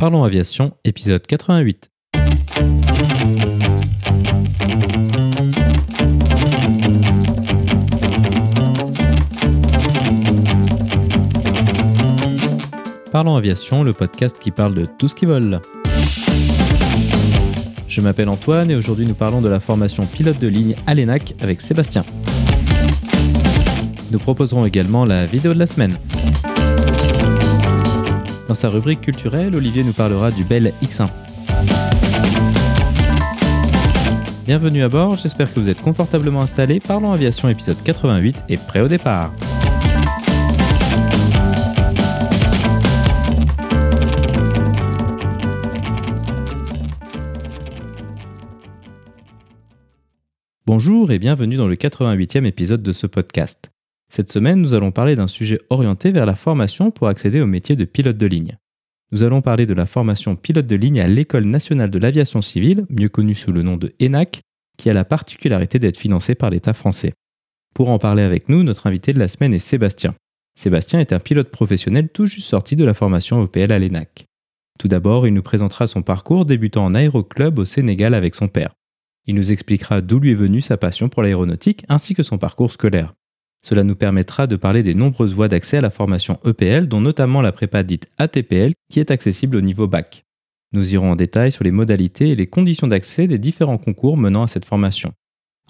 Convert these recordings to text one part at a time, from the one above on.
Parlons Aviation, épisode 88. Parlons Aviation, le podcast qui parle de tout ce qui vole. Je m'appelle Antoine et aujourd'hui nous parlons de la formation pilote de ligne à l'ENAC avec Sébastien. Nous proposerons également la vidéo de la semaine. Dans sa rubrique culturelle, Olivier nous parlera du Bell X1. Bienvenue à bord, j'espère que vous êtes confortablement installés. Parlons Aviation épisode 88 et prêt au départ. Bonjour et bienvenue dans le 88e épisode de ce podcast. Cette semaine, nous allons parler d'un sujet orienté vers la formation pour accéder au métier de pilote de ligne. Nous allons parler de la formation pilote de ligne à l'École nationale de l'aviation civile, mieux connue sous le nom de ENAC, qui a la particularité d'être financée par l'État français. Pour en parler avec nous, notre invité de la semaine est Sébastien. Sébastien est un pilote professionnel tout juste sorti de la formation OPL à l'ENAC. Tout d'abord, il nous présentera son parcours débutant en aéroclub au Sénégal avec son père. Il nous expliquera d'où lui est venue sa passion pour l'aéronautique ainsi que son parcours scolaire. Cela nous permettra de parler des nombreuses voies d'accès à la formation EPL, dont notamment la prépa dite ATPL, qui est accessible au niveau bac. Nous irons en détail sur les modalités et les conditions d'accès des différents concours menant à cette formation.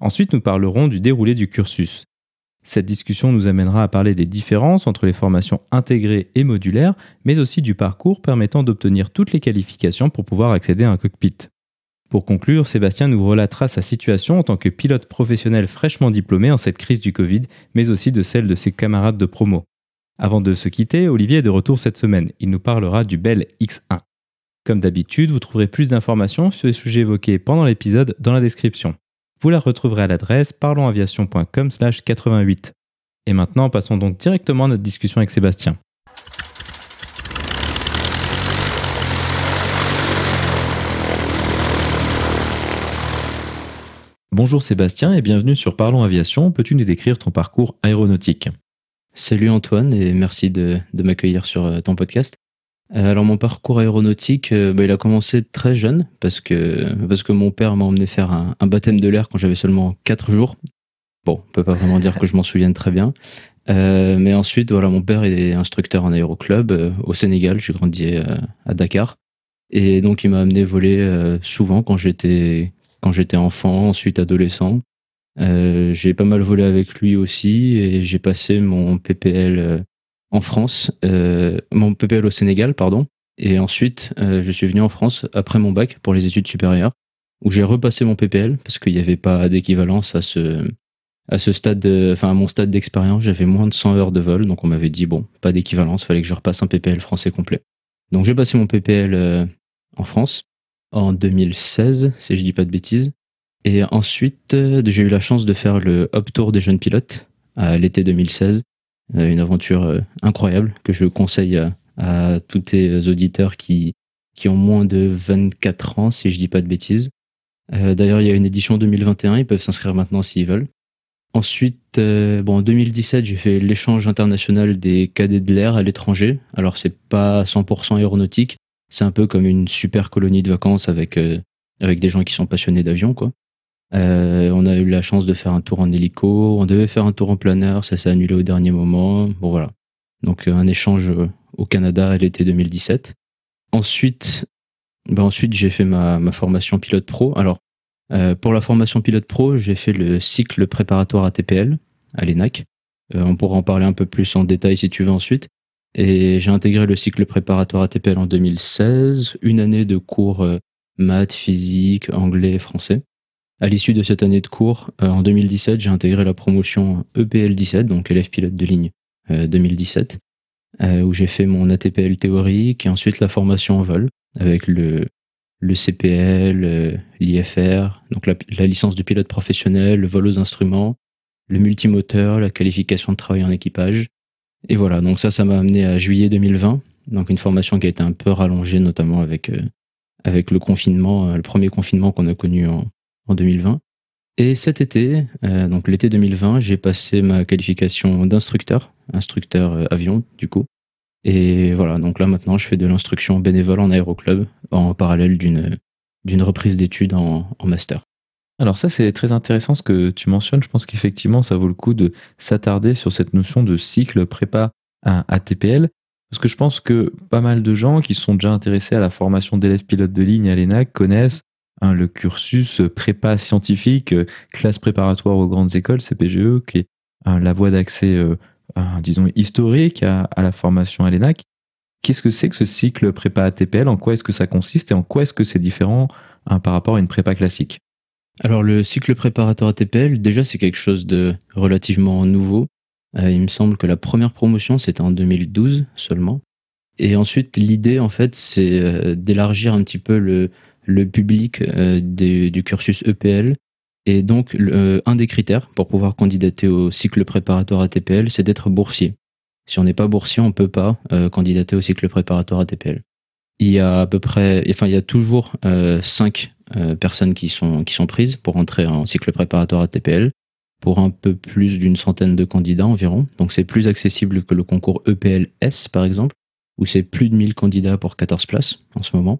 Ensuite, nous parlerons du déroulé du cursus. Cette discussion nous amènera à parler des différences entre les formations intégrées et modulaires, mais aussi du parcours permettant d'obtenir toutes les qualifications pour pouvoir accéder à un cockpit. Pour conclure, Sébastien nous relatera sa situation en tant que pilote professionnel fraîchement diplômé en cette crise du Covid, mais aussi de celle de ses camarades de promo. Avant de se quitter, Olivier est de retour cette semaine. Il nous parlera du Bell X1. Comme d'habitude, vous trouverez plus d'informations sur les sujets évoqués pendant l'épisode dans la description. Vous la retrouverez à l'adresse parlonsaviation.com/88. Et maintenant, passons donc directement à notre discussion avec Sébastien. Bonjour Sébastien et bienvenue sur Parlons Aviation. Peux-tu nous décrire ton parcours aéronautique? Salut Antoine et merci de, m'accueillir sur euh, ton podcast. Euh, alors mon parcours aéronautique, euh, bah, il a commencé très jeune parce que, parce que mon père m'a emmené faire un, baptême de l'air quand j'avais seulement 4 jours. Bon, on peut pas vraiment dire que je m'en souvienne très bien. mais ensuite, voilà, mon père est instructeur en aéroclub au Sénégal. J'ai grandi à Dakar. Et donc, il m'a amené voler souvent quand j'étais quand j'étais enfant, ensuite adolescent. Euh, j'ai pas mal volé avec lui aussi et j'ai passé mon PPL euh, en France, euh, mon PPL au Sénégal, pardon. Et ensuite, je suis venu en France après mon bac pour les études supérieures, où j'ai repassé mon PPL parce qu'il n'y avait pas d'équivalence à ce, à ce stade, enfin à mon stade d'expérience. J'avais moins de 100 heures de vol, donc on m'avait dit bon, pas d'équivalence, fallait que je repasse un PPL français complet. Donc j'ai passé mon PPL en France en 2016, si je dis pas de bêtises. Et ensuite, euh, j'ai eu la chance de faire le Hop Tour des jeunes pilotes à l'été 2016. Euh, une aventure euh, incroyable que je conseille à, tous tes auditeurs qui, qui ont moins de 24 ans, si je dis pas de bêtises. D'ailleurs, il y a une édition 2021, ils peuvent s'inscrire maintenant s'ils veulent. Ensuite, bon, en 2017, j'ai fait l'échange international des cadets de l'air à l'étranger. Alors, c'est pas 100% aéronautique, c'est un peu comme une super colonie de vacances avec, euh, avec des gens qui sont passionnés d'avion, quoi. Euh, on a eu la chance de faire un tour en hélico, on devait faire un tour en planeur, ça s'est annulé au dernier moment. Bon voilà. Donc euh, un échange au Canada à l'été 2017. Ensuite, ben ensuite j'ai fait ma, ma, formation pilote pro. Alors pour la formation pilote pro, j'ai fait le cycle préparatoire ATPL à l'ENAC. on pourra en parler un peu plus en détail si tu veux ensuite. Et j'ai intégré le cycle préparatoire ATPL en 2016, une année de cours euh, maths, physique, anglais, français. À l'issue de cette année de cours, euh, en 2017, j'ai intégré la promotion EPL 17, donc élève pilote de ligne 2017, euh, où j'ai fait mon ATPL théorique et ensuite la formation en vol avec le, le CPL, l'IFR, donc la, la, licence de pilote professionnel, le vol aux instruments, le multimoteur, la qualification de travail en équipage, et voilà, donc ça, ça m'a amené à juillet 2020, donc une formation qui a été un peu rallongée, notamment avec, euh, le confinement, euh, le premier confinement qu'on a connu en, en 2020. Et cet été, euh, donc l'été 2020, j'ai passé ma qualification d'instructeur, instructeur avion du coup. Et voilà, donc là maintenant, je fais de l'instruction bénévole en aéroclub en parallèle d'une reprise d'études en master. Alors ça, c'est très intéressant ce que tu mentionnes. Je pense qu'effectivement, ça vaut le coup de s'attarder sur cette notion de cycle prépa à ATPL. Parce que je pense que pas mal de gens qui sont déjà intéressés à la formation d'élèves pilotes de ligne à l'ENAC connaissent hein, le cursus prépa scientifique, classe préparatoire aux grandes écoles, CPGE, qui est hein, la voie d'accès, euh, disons, historique à, la formation à l'ENAC. Qu'est-ce que c'est que ce cycle prépa ATPL En quoi est-ce que ça consiste? Et en quoi est-ce que c'est différent hein, par rapport à une prépa classique? Alors le cycle préparatoire ATPL, déjà c'est quelque chose de relativement nouveau. Euh, il me semble que la première promotion c'était en 2012 seulement. Et ensuite l'idée en fait c'est euh, d'élargir un petit peu le, public euh, du cursus EPL. Et donc un des critères pour pouvoir candidater au cycle préparatoire ATPL c'est d'être boursier. Si on n'est pas boursier on peut pas candidater au cycle préparatoire ATPL. Il y a à peu près, enfin il y a toujours cinq personnes qui sont, qui sont prises pour entrer en cycle préparatoire à TPL pour un peu plus d'une centaine de candidats environ. Donc c'est plus accessible que le concours EPLS par exemple, où c'est plus de 1000 candidats pour 14 places en ce moment.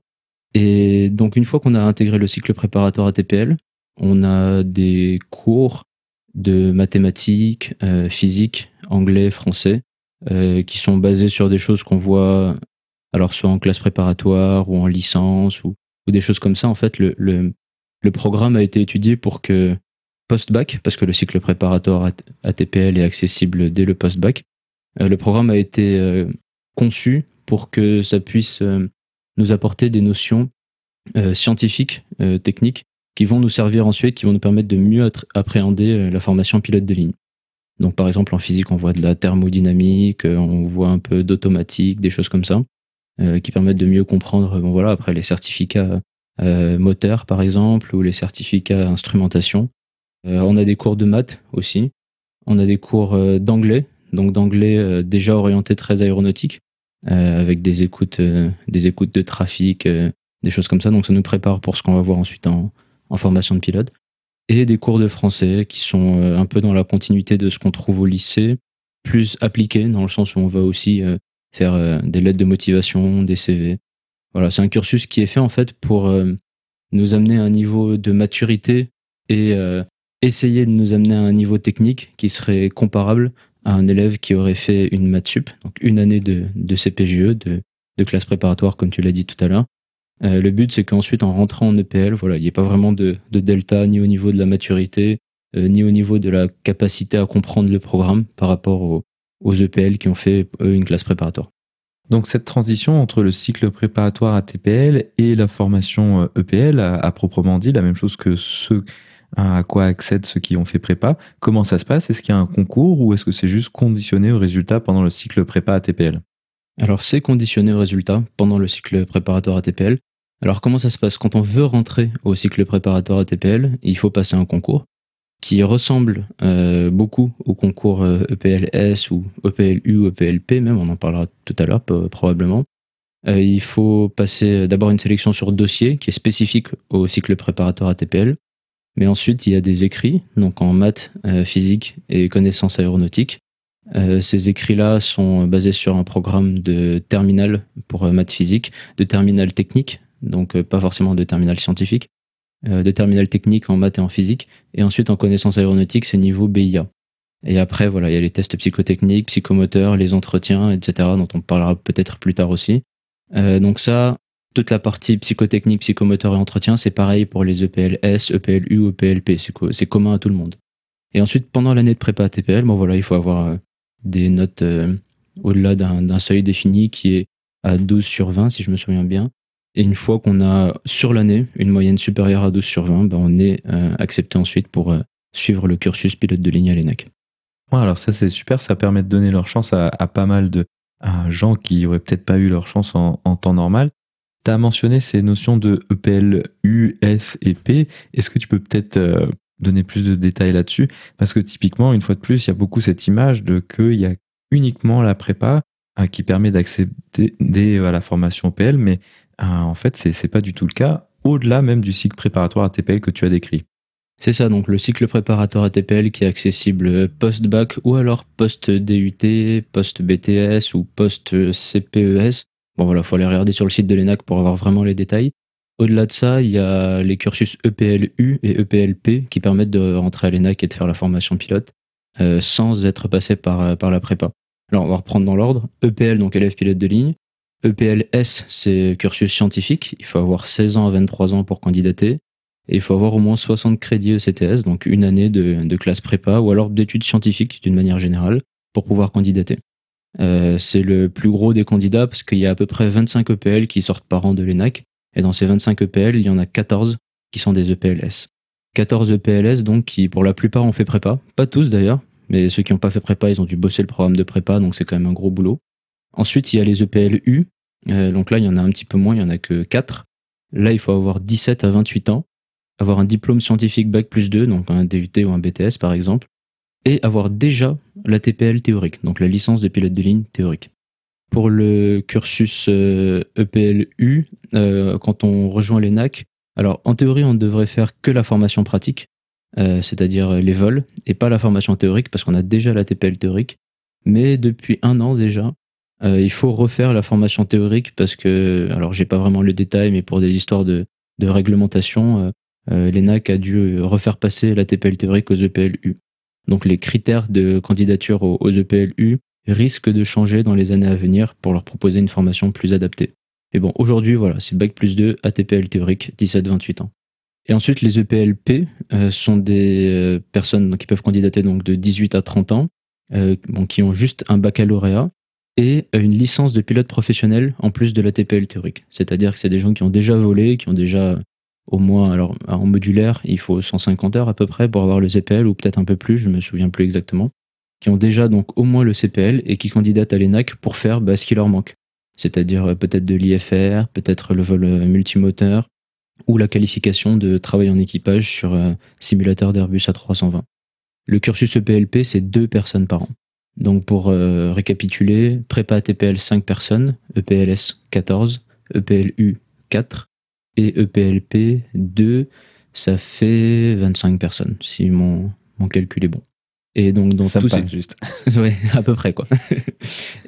Et donc une fois qu'on a intégré le cycle préparatoire à TPL, on a des cours de mathématiques, euh, physique, anglais, français, euh, qui sont basés sur des choses qu'on voit alors soit en classe préparatoire ou en licence ou ou des choses comme ça, en fait, le, le, le programme a été étudié pour que post-bac, parce que le cycle préparatoire ATPL est accessible dès le post-bac, euh, le programme a été euh, conçu pour que ça puisse euh, nous apporter des notions scientifiques, techniques, qui vont nous servir ensuite, qui vont nous permettre de mieux appréhender la formation pilote de ligne. Donc par exemple en physique, on voit de la thermodynamique, on voit un peu d'automatique, des choses comme ça. Euh, qui permettent de mieux comprendre. Bon voilà, après les certificats euh, moteurs par exemple ou les certificats instrumentation. Euh, on a des cours de maths aussi. On a des cours d'anglais, donc d'anglais déjà orienté très aéronautique, avec des écoutes, des écoutes de trafic, des choses comme ça. Donc ça nous prépare pour ce qu'on va voir ensuite en, en formation de pilote et des cours de français qui sont un peu dans la continuité de ce qu'on trouve au lycée, plus appliqués dans le sens où on va aussi faire euh, des lettres de motivation, des CV. Voilà, c'est un cursus qui est fait en fait pour euh, nous amener à un niveau de maturité et euh, essayer de nous amener à un niveau technique qui serait comparable à un élève qui aurait fait une maths sup, donc une année de, CPGE, de, de classe préparatoire comme tu l'as dit tout à l'heure. le but c'est qu'ensuite en rentrant en EPL, voilà, il n'y ait pas vraiment de, de, delta ni au niveau de la maturité, ni au niveau de la capacité à comprendre le programme par rapport au, aux EPL qui ont fait eux une classe préparatoire. Donc cette transition entre le cycle préparatoire ATPL et la formation EPL, euh, e à, proprement dit, la même chose que ce à quoi accèdent ceux qui ont fait prépa, comment ça se passe? Est-ce qu'il y a un concours ou est-ce que c'est juste conditionné au résultat pendant le cycle prépa ATPL Alors c'est conditionné au résultat pendant le cycle préparatoire ATPL. Alors comment ça se passe? Quand on veut rentrer au cycle préparatoire ATPL, il faut passer un concours qui ressemble euh, beaucoup au concours EPLS euh, e ou EPLU ou EPLP même, on en parlera tout à l'heure probablement. Euh, il faut passer d'abord une sélection sur dossier qui est spécifique au cycle préparatoire ATPL, mais ensuite il y a des écrits, donc en maths, physique et connaissances aéronautiques. ces écrits-là sont basés sur un programme de terminal pour maths physique, de terminal technique, donc pas forcément de terminal scientifique, euh, de terminal technique en maths et en physique. Et ensuite, en connaissances aéronautiques, c'est niveau BIA. Et après, voilà, il y a les tests psychotechniques, psychomoteurs, les entretiens, etc., dont on parlera peut-être plus tard aussi. Euh, donc ça, toute la partie psychotechnique, psychomoteur et entretien, c'est pareil pour les EPLS, EPLU, EPLP. C'est commun à tout le monde. Et ensuite, pendant l'année de prépa TPL, bon voilà, il faut avoir euh, des notes au-delà d'un seuil défini qui est à 12 sur 20, si je me souviens bien. Et une fois qu'on a sur l'année une moyenne supérieure à 12 sur 20, ben on est euh, accepté ensuite pour euh, suivre le cursus pilote de ligne à l'ENAC. Alors ça c'est super, ça permet de donner leur chance à, pas mal de gens qui auraient peut-être pas eu leur chance en, temps normal. Tu as mentionné ces notions de EPL, U, S et P. Est-ce que tu peux peut-être euh, donner plus de détails là-dessus? Parce que typiquement, une fois de plus, il y a beaucoup cette image de qu'il y a uniquement la prépa qui permet d'accéder à la formation EPL, mais ah, en fait, c'est pas du tout le cas, au-delà même du cycle préparatoire ATPL que tu as décrit. C'est ça, donc le cycle préparatoire ATPL qui est accessible post-bac ou alors post-DUT, post-BTS ou post-CPES. Bon voilà, faut aller regarder sur le site de l'ENAC pour avoir vraiment les détails. Au-delà de ça, il y a les cursus EPLU et EPLP qui permettent de rentrer à l'ENAC et de faire la formation pilote euh, sans être passé par, par la prépa. Alors on va reprendre dans l'ordre. EPL, donc élève pilote de ligne. EPLS, c'est cursus scientifique. Il faut avoir 16 ans à 23 ans pour candidater. Et il faut avoir au moins 60 crédits ECTS, donc une année de, classe prépa ou alors d'études scientifiques d'une manière générale pour pouvoir candidater. Euh, c'est le plus gros des candidats parce qu'il y a à peu près 25 EPL qui sortent par an de l'ENAC. Et dans ces 25 EPL, il y en a 14 qui sont des EPLS. 14 EPLS donc qui pour la plupart ont fait prépa. Pas tous d'ailleurs, mais ceux qui n'ont pas fait prépa, ils ont dû bosser le programme de prépa, donc c'est quand même un gros boulot. Ensuite, il y a les EPLU. Euh, donc là, il y en a un petit peu moins, il y en a que 4. Là, il faut avoir 17 à 28 ans avoir un diplôme scientifique Bac plus 2, donc un DUT ou un BTS par exemple, et avoir déjà la TPL théorique, donc la licence de pilote de ligne théorique. Pour le cursus EPLU, e euh, quand on rejoint l'ENAC, alors en théorie on ne devrait faire que la formation pratique, euh, c'est-à-dire les vols, et pas la formation théorique parce qu'on a déjà la TPL théorique. Mais depuis un an déjà, euh, il faut refaire la formation théorique parce que, alors j'ai pas vraiment le détail, mais pour des histoires de, de réglementation, euh, l'ENAC a dû refaire passer la TPL théorique aux EPLU. Donc les critères de candidature aux, EPLU risquent de changer dans les années à venir pour leur proposer une formation plus adaptée. Et bon, aujourd'hui, voilà, c'est Bac plus 2, ATPL théorique, 17-28 ans. Et ensuite, les EPLP euh, sont des euh, personnes qui peuvent candidater donc de 18 à 30 ans, qui ont juste un baccalauréat et une licence de pilote professionnel en plus de l'ATPL théorique. C'est-à-dire que c'est des gens qui ont déjà volé, qui ont déjà au moins, alors en modulaire, il faut 150 heures à peu près pour avoir le CPL, ou peut-être un peu plus, je me souviens plus exactement, qui ont déjà donc au moins le CPL et qui candidatent à l'ENAC pour faire bah, ce qui leur manque. C'est-à-dire euh, peut-être de l'IFR, peut-être le vol euh, multimoteur, ou la qualification de travail en équipage sur un euh, simulateur d'Airbus A320. Le cursus EPLP, c'est deux personnes par an. Donc pour récapituler, prépa ATPL 5 personnes, EPLS 14, EPLU 4, et EPLP 2, ça fait 25 personnes, si mon, mon calcul est bon. Et donc, dans ça tout juste. oui, à peu près, quoi.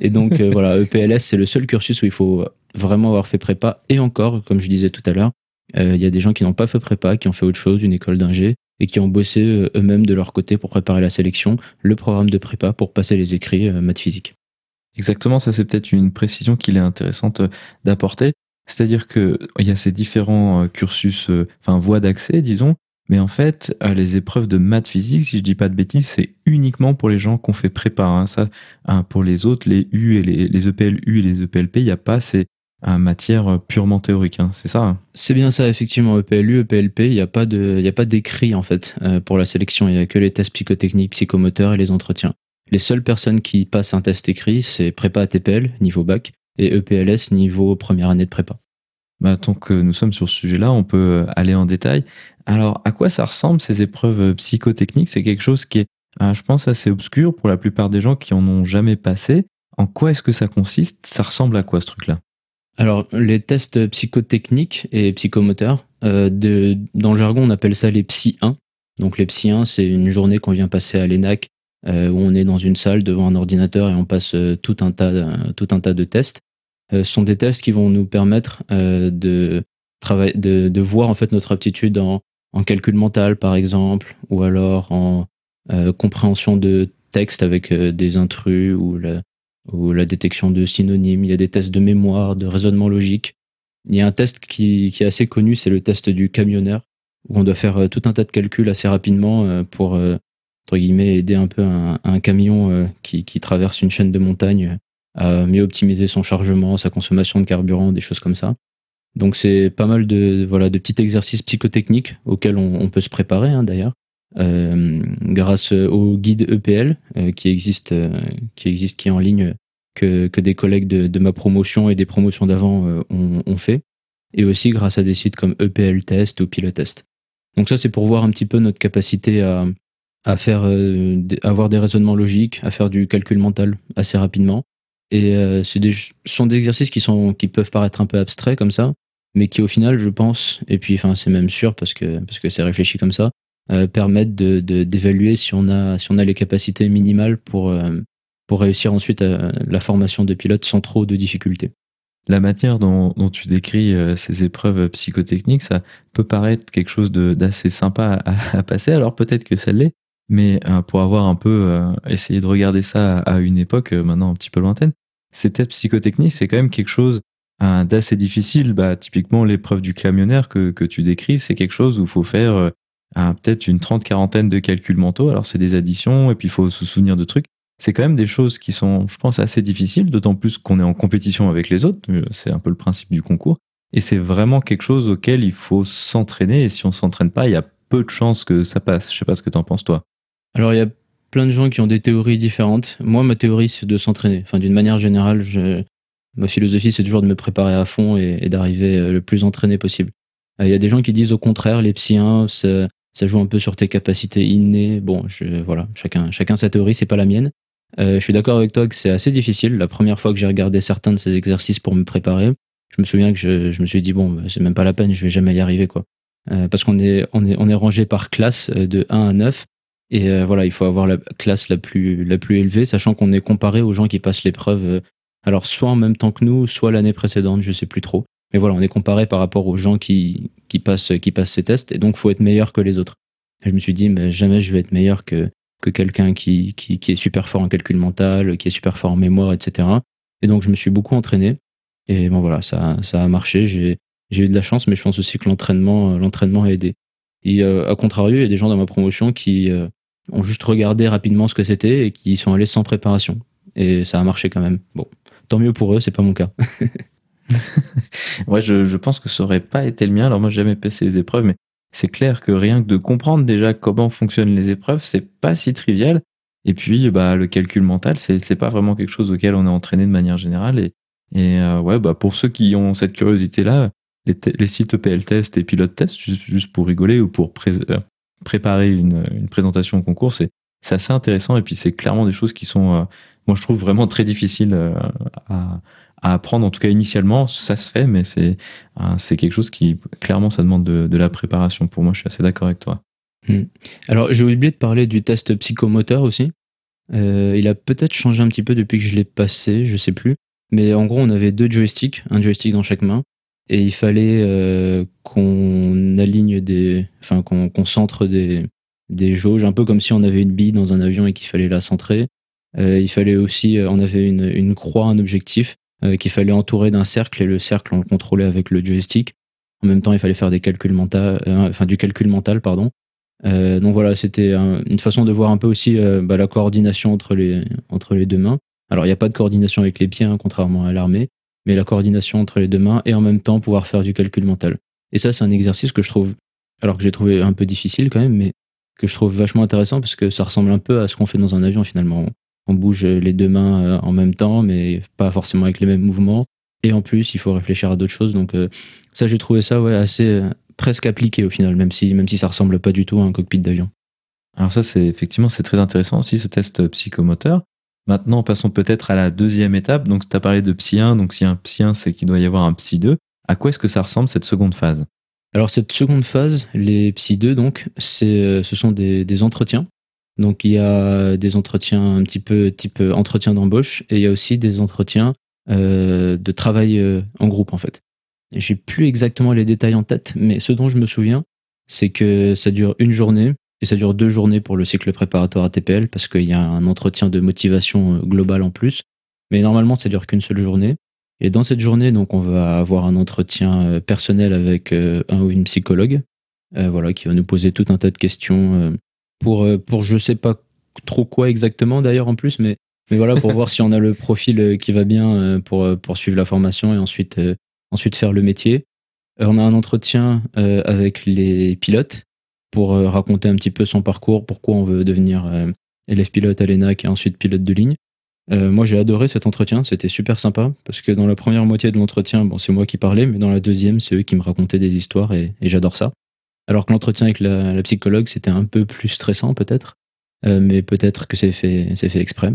et donc, euh, voilà, EPLS, c'est le seul cursus où il faut vraiment avoir fait prépa. Et encore, comme je disais tout à l'heure, euh, il y a des gens qui n'ont pas fait prépa, qui ont fait autre chose, une école d'ingé, et qui ont bossé euh, eux-mêmes de leur côté pour préparer la sélection, le programme de prépa pour passer les écrits maths physique. Exactement, ça c'est peut-être une précision qu'il est intéressante d'apporter. C'est-à-dire qu'il y a ces différents euh, cursus, euh, enfin voies d'accès, disons, mais en fait, euh, les épreuves de maths physique, si je dis pas de bêtises, c'est uniquement pour les gens qui ont fait prépa. Hein. Ça, hein, pour les autres, les U et les, les EPLU et les EPLP, il n'y a pas ces matières purement théoriques. Hein. C'est ça C'est bien ça, effectivement. EPLU, EPLP, il n'y a pas d'écrit en fait pour la sélection. Il n'y a que les tests psychotechniques, psychomoteurs et les entretiens. Les seules personnes qui passent un test écrit, c'est prépa ATPL, niveau bac, et EPLS niveau première année de prépa. Bah, tant que nous sommes sur ce sujet-là, on peut euh, aller en détail. Alors, à quoi ça ressemble ces épreuves euh, psychotechniques? C'est quelque chose qui est, euh, je pense, assez obscur pour la plupart des gens qui en ont jamais passé. En quoi est-ce que ça consiste? Ça ressemble à quoi ce truc-là? Alors, les tests psychotechniques et psychomoteurs, de, dans le jargon, on appelle ça les Psy 1. Donc, les Psy 1, c'est une journée qu'on vient passer à l'ENAC où on est dans une salle devant un ordinateur et on passe tout un tas, tout un tas de tests. Euh, sont des tests qui vont nous permettre euh, de, de, de, voir en fait notre aptitude en, calcul mental par exemple, ou alors en euh, compréhension de texte avec des intrus ou la, ou la détection de synonymes. Il y a des tests de mémoire, de raisonnement logique. Il y a un test qui, qui est assez connu, c'est le test du camionneur, où on doit faire tout un tas de calculs assez rapidement pour, entre guillemets, aider un peu un, un camion qui, qui traverse une chaîne de montagne à mieux optimiser son chargement, sa consommation de carburant, des choses comme ça. Donc c'est pas mal de voilà de petits exercices psychotechniques auxquels on, peut se préparer hein, d'ailleurs, euh, grâce au guide EPL euh, qui existe euh, qui existe qui est en ligne que, que des collègues de, ma promotion et des promotions d'avant ont, fait, et aussi grâce à des sites comme EPL Test ou Pilotest. Donc ça c'est pour voir un petit peu notre capacité à à faire avoir des raisonnements logiques, à faire du calcul mental assez rapidement et euh, c'est ce sont des exercices qui, sont, qui peuvent paraître un peu abstraits comme ça, mais qui au final, je pense, et puis enfin c'est même sûr parce que parce que c'est réfléchi comme ça, permettent de, d'évaluer si on a si on a les capacités minimales pour pour réussir ensuite la formation de pilote sans trop de difficultés. La manière dont, tu décris ces épreuves psychotechniques, ça peut paraître quelque chose d'assez sympa à, à, passer. Alors peut-être que ça l'est, mais euh, pour avoir un peu euh, essayé de regarder ça à une époque euh, maintenant un petit peu lointaine, ces tests psychotechniques, c'est quand même quelque chose d'assez difficile. Bah, typiquement, l'épreuve du camionnaire que, que tu décris, c'est quelque chose où il faut faire peut-être une trente quarantaine de calculs mentaux. Alors, c'est des additions et puis il faut se souvenir de trucs. C'est quand même des choses qui sont, je pense, assez difficiles, d'autant plus qu'on est en compétition avec les autres. C'est un peu le principe du concours. Et c'est vraiment quelque chose auquel il faut s'entraîner. Et si on s'entraîne pas, il y a peu de chances que ça passe. Je sais pas ce que tu en penses, toi. Alors, il y a plein de gens qui ont des théories différentes. Moi, ma théorie, c'est de s'entraîner. Enfin, d'une manière générale, je... ma philosophie, c'est toujours de me préparer à fond et, d'arriver euh, le plus entraîné possible. Euh, il y a des gens qui disent au contraire, les ça, ça joue un peu sur tes capacités innées. Bon, je, voilà, chacun, chacun sa théorie, c'est pas la mienne. Euh, je suis d'accord avec toi que c'est assez difficile. La première fois que j'ai regardé certains de ces exercices pour me préparer, je me souviens que je, me suis dit bon, bah, c'est même pas la peine, je vais jamais y arriver quoi. Euh, parce qu'on est, on est, on est rangé par classe de 1 à 9 et euh, voilà, il faut avoir la classe la plus, la plus élevée, sachant qu'on est comparé aux gens qui passent l'épreuve, euh, alors soit en même temps que nous, soit l'année précédente, je sais plus trop. Mais voilà, on est comparé par rapport aux gens qui, qui, passent, qui passent ces tests, et donc faut être meilleur que les autres. Et je me suis dit, mais jamais je vais être meilleur que, que quelqu'un qui, qui, qui est super fort en calcul mental, qui est super fort en mémoire, etc. Et donc je me suis beaucoup entraîné. Et bon voilà, ça, ça a marché. J'ai, eu de la chance, mais je pense aussi que l'entraînement, l'entraînement a aidé. Et euh, à contrario, il y a des gens dans ma promotion qui, ont juste regardé rapidement ce que c'était et qui sont allés sans préparation. Et ça a marché quand même. Bon, tant mieux pour eux, c'est pas mon cas. ouais, je, je, pense que ça aurait pas été le mien. Alors moi, j'ai jamais passé les épreuves, mais c'est clair que rien que de comprendre déjà comment fonctionnent les épreuves, c'est pas si trivial. Et puis, bah, le calcul mental, c'est, pas vraiment quelque chose auquel on est entraîné de manière générale. Et, et euh, ouais, bah, pour ceux qui ont cette curiosité-là, les, les sites PL Test et Pilote Test, juste, pour rigoler ou pour euh, préparer une, une présentation au concours, c'est assez intéressant et puis c'est clairement des choses qui sont, euh, moi je trouve vraiment très difficiles euh, à, à, apprendre. En tout cas initialement, ça se fait, mais c'est euh, c'est quelque chose qui clairement ça demande de, la préparation. Pour moi, je suis assez d'accord avec toi. Hmm. Alors j'ai oublié de parler du test psychomoteur aussi. il a peut-être changé un petit peu depuis que je l'ai passé, je sais plus. Mais en gros, on avait deux joysticks, un joystick dans chaque main et il fallait euh, qu'on aligne des, enfin qu'on centre des, des jauges, un peu comme si on avait une bille dans un avion et qu'il fallait la centrer. Euh, il fallait aussi, euh, on avait une, une croix, un objectif qu'il fallait entourer d'un cercle et le cercle on le contrôlait avec le joystick. En même temps, il fallait faire des calculs mentaux, enfin du calcul mental, pardon. donc voilà, c'était une façon de voir un peu aussi bah, la coordination entre les entre les deux mains. Alors il n'y a pas de coordination avec les pieds, hein, contrairement à l'armée, mais la coordination entre les deux mains et en même temps pouvoir faire du calcul mental. Et ça, c'est un exercice que je trouve, alors que j'ai trouvé un peu difficile quand même, mais que je trouve vachement intéressant parce que ça ressemble un peu à ce qu'on fait dans un avion finalement. On bouge les deux mains euh, en même temps, mais pas forcément avec les mêmes mouvements. Et en plus, il faut réfléchir à d'autres choses. Donc euh, ça, j'ai trouvé ça ouais, assez euh, presque appliqué au final, même si, même si ça ressemble pas du tout à un cockpit d'avion. Alors ça, c'est effectivement, c'est très intéressant aussi, ce test psychomoteur. Maintenant, passons peut-être à la deuxième étape. Donc, tu as parlé de Psy 1. Donc, si un Psy 1, c'est qu'il doit y avoir un Psy 2. À quoi est-ce que ça ressemble cette seconde phase? Alors, cette seconde phase, les Psy 2, donc, ce sont des, entretiens. Donc, il y a des entretiens un petit peu type entretien d'embauche et il y a aussi des entretiens euh, de travail euh, en groupe, en fait. J'ai plus exactement les détails en tête, mais ce dont je me souviens, c'est que ça dure une journée et ça dure deux journées pour le cycle préparatoire ATPL parce qu'il y a un entretien de motivation euh, global en plus. Mais normalement, ça dure qu'une seule journée. Et dans cette journée, donc, on va avoir un entretien euh, personnel avec euh, un ou une psychologue, voilà, qui va nous poser tout un tas de questions pour, pour je sais pas trop quoi exactement d'ailleurs en plus, mais, mais voilà, pour voir si on a le profil qui va bien pour, pour suivre la formation et ensuite, ensuite faire le métier. On a un entretien avec les pilotes pour euh, raconter un petit peu son parcours, pourquoi on veut devenir euh, élève pilote à l'ENAC et ensuite pilote de ligne. Euh, moi, j'ai adoré cet entretien, c'était super sympa parce que dans la première moitié de l'entretien, bon, c'est moi qui parlais, mais dans la deuxième, c'est eux qui me racontaient des histoires et, j'adore ça. Alors que l'entretien avec la, psychologue, c'était un peu plus stressant peut-être, mais peut-être que c'est fait, exprès.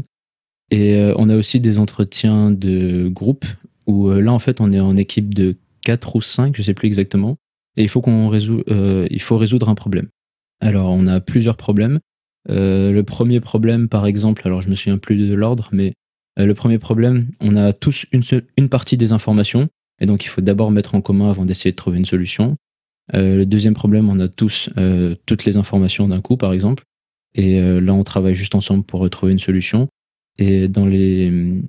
Et on a aussi des entretiens de groupe où là, en fait, on est en équipe de 4 ou 5, je sais plus exactement, et euh, il faut résoudre un problème. Alors, on a plusieurs problèmes. le premier problème, par exemple, alors je me souviens plus de l'ordre, mais le premier problème, on a tous une, une partie des informations, et donc il faut d'abord mettre en commun avant d'essayer de trouver une solution. Le deuxième problème, on a tous toutes les informations d'un coup, par exemple, et là on travaille juste ensemble pour retrouver une solution. Et dans les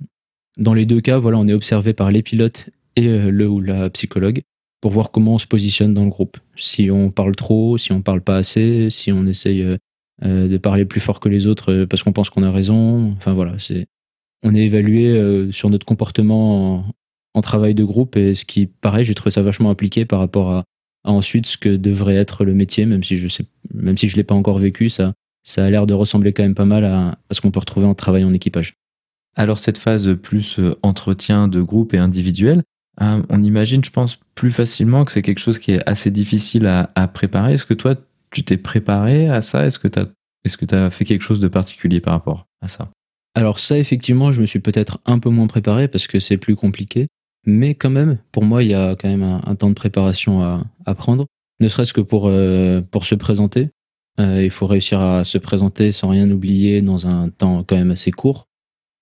dans les deux cas, voilà, on est observé par les pilotes et euh, le ou la psychologue pour voir comment on se positionne dans le groupe. Si on parle trop, si on parle pas assez, si on essaye euh, euh, de parler plus fort que les autres parce qu'on pense qu'on a raison. Enfin voilà, c'est on est évalué sur notre comportement en, travail de groupe et ce qui, pareil, j'ai trouvé ça vachement appliqué par rapport à, ensuite ce que devrait être le métier, même si je sais, même si je l'ai pas encore vécu, ça, ça a l'air de ressembler quand même pas mal à, à ce qu'on peut retrouver en travail en équipage. Alors cette phase plus euh, entretien de groupe et individuel, euh, on imagine, je pense, plus facilement que c'est quelque chose qui est assez difficile à, préparer. Est-ce que toi, tu t'es préparé à ça? Est-ce que tu as, est as fait quelque chose de particulier par rapport à ça? Alors ça, effectivement, je me suis peut-être un peu moins préparé parce que c'est plus compliqué. Mais quand même, pour moi, il y a quand même un, temps de préparation à, prendre, ne serait-ce que pour, euh, pour se présenter. il faut réussir à se présenter sans rien oublier dans un temps quand même assez court.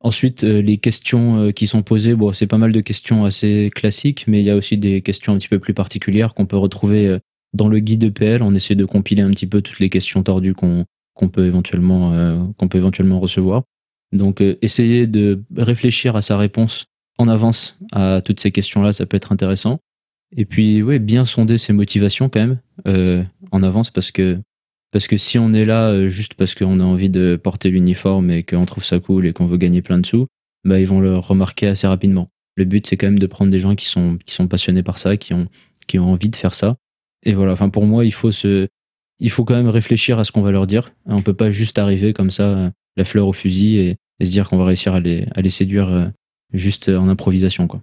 Ensuite, euh, les questions euh, qui sont posées, bon, c'est pas mal de questions assez classiques, mais il y a aussi des questions un petit peu plus particulières qu'on peut retrouver euh, dans le guide EPL. On essaie de compiler un petit peu toutes les questions tordues qu'on peut éventuellement qu'on peut éventuellement recevoir. Donc, essayer de réfléchir à sa réponse en avance à toutes ces questions-là, ça peut être intéressant. Et puis, ouais, bien sonder ses motivations quand même en avance parce que parce que si on est là euh, juste parce qu'on a envie de porter l'uniforme et qu'on trouve ça cool et qu'on veut gagner plein de sous, bah ils vont le remarquer assez rapidement. Le but c'est quand même de prendre des gens qui sont qui sont passionnés par ça, qui ont qui ont envie de faire ça. Et voilà. Enfin pour moi il faut se il faut quand même réfléchir à ce qu'on va leur dire. On peut pas juste arriver comme ça la fleur au fusil et, se dire qu'on va réussir à les à les séduire euh, juste en improvisation quoi.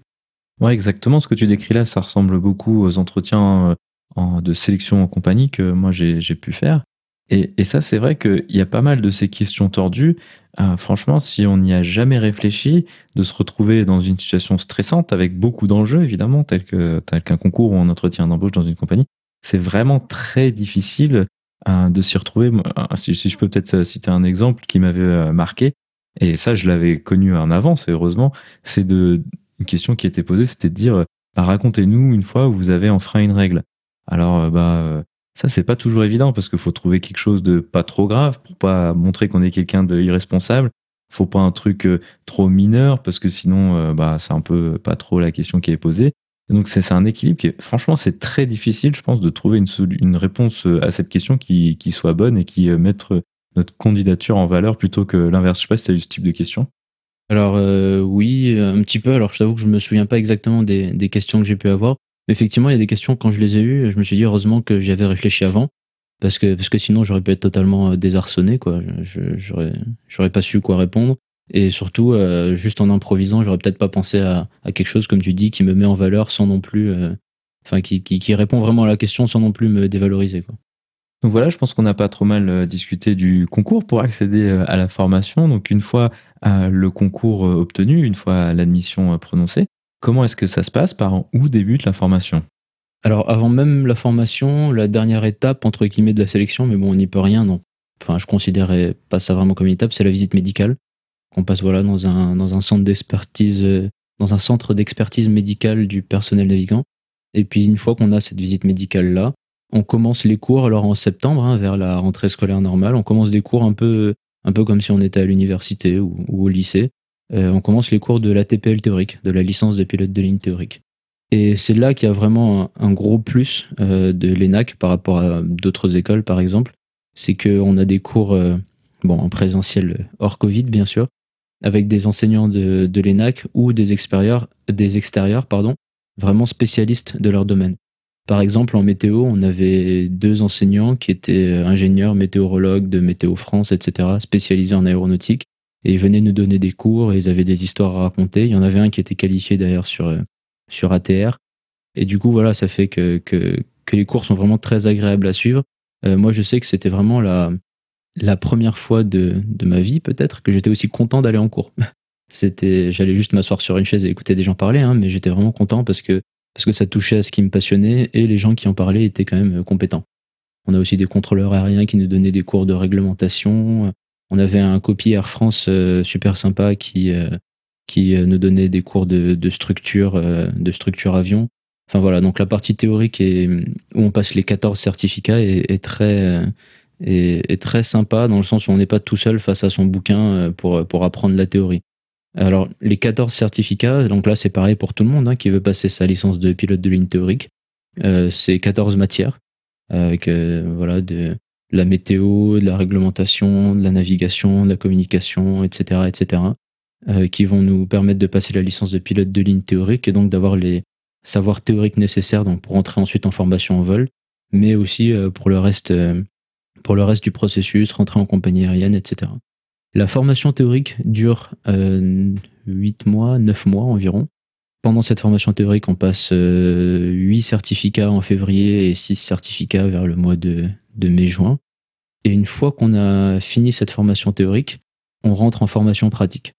Ouais, exactement. Ce que tu décris là, ça ressemble beaucoup aux entretiens euh, de sélection en compagnie que moi j'ai pu faire. Et, ça, c'est vrai qu'il y a pas mal de ces questions tordues. Euh, franchement, si on n'y a jamais réfléchi, de se retrouver dans une situation stressante avec beaucoup d'enjeux, évidemment, tel qu'un concours ou un entretien d'embauche dans une compagnie, c'est vraiment très difficile euh, de s'y retrouver. Euh, si, je peux peut-être citer un exemple qui m'avait marqué, et ça, je l'avais connu en avance, et heureusement, c'est de une question qui était posée, c'était de dire bah, racontez-nous une fois où vous avez enfreint une règle. Alors, bah, ça, c'est pas toujours évident parce qu'il faut trouver quelque chose de pas trop grave pour pas montrer qu'on est quelqu'un d'irresponsable. Faut pas un truc euh, trop mineur parce que sinon, euh, bah, c'est un peu pas trop la question qui est posée. donc, c'est un équilibre qui, franchement, c'est très difficile, je pense, de trouver une, réponse euh, à cette question qui, qui soit bonne et qui mette notre candidature en valeur plutôt que l'inverse. Je sais pas si tu as eu ce type de question. Alors, oui, un petit peu. Alors, je t'avoue que je me souviens pas exactement des, des questions que j'ai pu avoir effectivement, il y a des questions, quand je les ai eues, je me suis dit heureusement que j'avais réfléchi avant, parce que, parce que sinon j'aurais pu être totalement euh, désarçonné, quoi. J'aurais pas su quoi répondre. Et surtout, euh, juste en improvisant, j'aurais peut-être pas pensé à, à, quelque chose, comme tu dis, qui me met en valeur sans non plus. Euh, enfin, qui, qui, qui, répond vraiment à la question sans non plus me dévaloriser, quoi. Donc voilà, je pense qu'on a pas trop mal discuté du concours pour accéder à la formation. Donc une fois le concours obtenu, une fois l'admission prononcée, Comment est-ce que ça se passe Par où débute la formation? Alors, avant même la formation, la dernière étape, entre guillemets, de la sélection, mais bon, on n'y peut rien, non. Enfin, je considérais pas ça vraiment comme une étape, c'est la visite médicale. On passe voilà dans un, dans un centre d'expertise, dans un centre d'expertise médicale du personnel navigant. Et puis, une fois qu'on a cette visite médicale-là, on commence les cours alors en septembre, hein, vers la rentrée scolaire normale. On commence des cours un peu, un peu comme si on était à l'université ou, au lycée. Euh, on commence les cours de la TPL théorique, de la licence de pilote de ligne théorique. Et c'est là qu'il y a vraiment un, gros plus euh, de l'ENAC par rapport à d'autres écoles, par exemple. C'est qu'on a des cours euh, bon, en présentiel hors Covid, bien sûr, avec des enseignants de, de l'ENAC ou des des extérieurs pardon, vraiment spécialistes de leur domaine. Par exemple, en météo, on avait deux enseignants qui étaient ingénieurs météorologues de Météo France, etc., spécialisés en aéronautique, et ils venaient nous donner des cours et ils avaient des histoires à raconter. Il y en avait un qui était qualifié d'ailleurs sur, euh, sur ATR. Et du coup, voilà, ça fait que, que, que les cours sont vraiment très agréables à suivre. Euh, moi, je sais que c'était vraiment la, la première fois de, de ma vie, peut-être, que j'étais aussi content d'aller en cours. c'était, j'allais juste m'asseoir sur une chaise et écouter des gens parler, hein, mais j'étais vraiment content parce que, parce que ça touchait à ce qui me passionnait et les gens qui en parlaient étaient quand même euh, compétents. On a aussi des contrôleurs aériens qui nous donnaient des cours de réglementation. On avait un copie Air France super sympa qui, qui nous donnait des cours de, structure, de structure avion. Enfin voilà, donc la partie théorique est, où on passe les 14 certificats est, très, est, très sympa dans le sens où on n'est pas tout seul face à son bouquin pour, pour apprendre la théorie. Alors, les 14 certificats, donc là, c'est pareil pour tout le monde hein, qui veut passer sa licence de pilote de ligne théorique. Euh, c'est 14 matières, avec euh, voilà, de, la météo, de la réglementation, de la navigation, de la communication, etc., etc., euh, qui vont nous permettre de passer la licence de pilote de ligne théorique et donc d'avoir les savoirs théoriques nécessaires donc, pour entrer ensuite en formation en vol, mais aussi pour, le reste, pour le reste du processus, rentrer en compagnie aérienne, etc. La formation théorique dure euh, 8 mois, 9 mois environ. Pendant cette formation théorique, on passe euh, 8 certificats en février et 6 certificats vers le mois de, mai-juin. Et une fois qu'on a fini cette formation théorique, on rentre en formation pratique.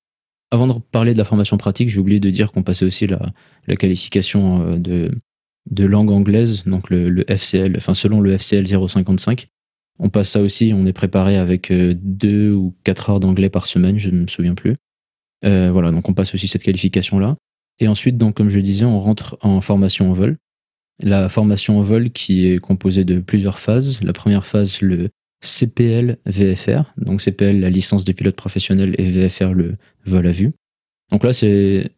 Avant de parler de la formation pratique, j'ai oublié de dire qu'on passait aussi la, qualification euh, de, langue anglaise, donc le, FCL, enfin selon le FCL 055, on passe ça aussi, on est préparé avec euh, deux ou quatre heures d'anglais par semaine, je ne me souviens plus. Euh, voilà, donc on passe aussi cette qualification-là. Et ensuite, donc, comme je disais, on rentre en formation en vol. La formation en vol qui est composée de plusieurs phases. La première phase, le CPL VFR. Donc CPL, la licence de pilote professionnel, et VFR, le vol à vue. Donc là, c'est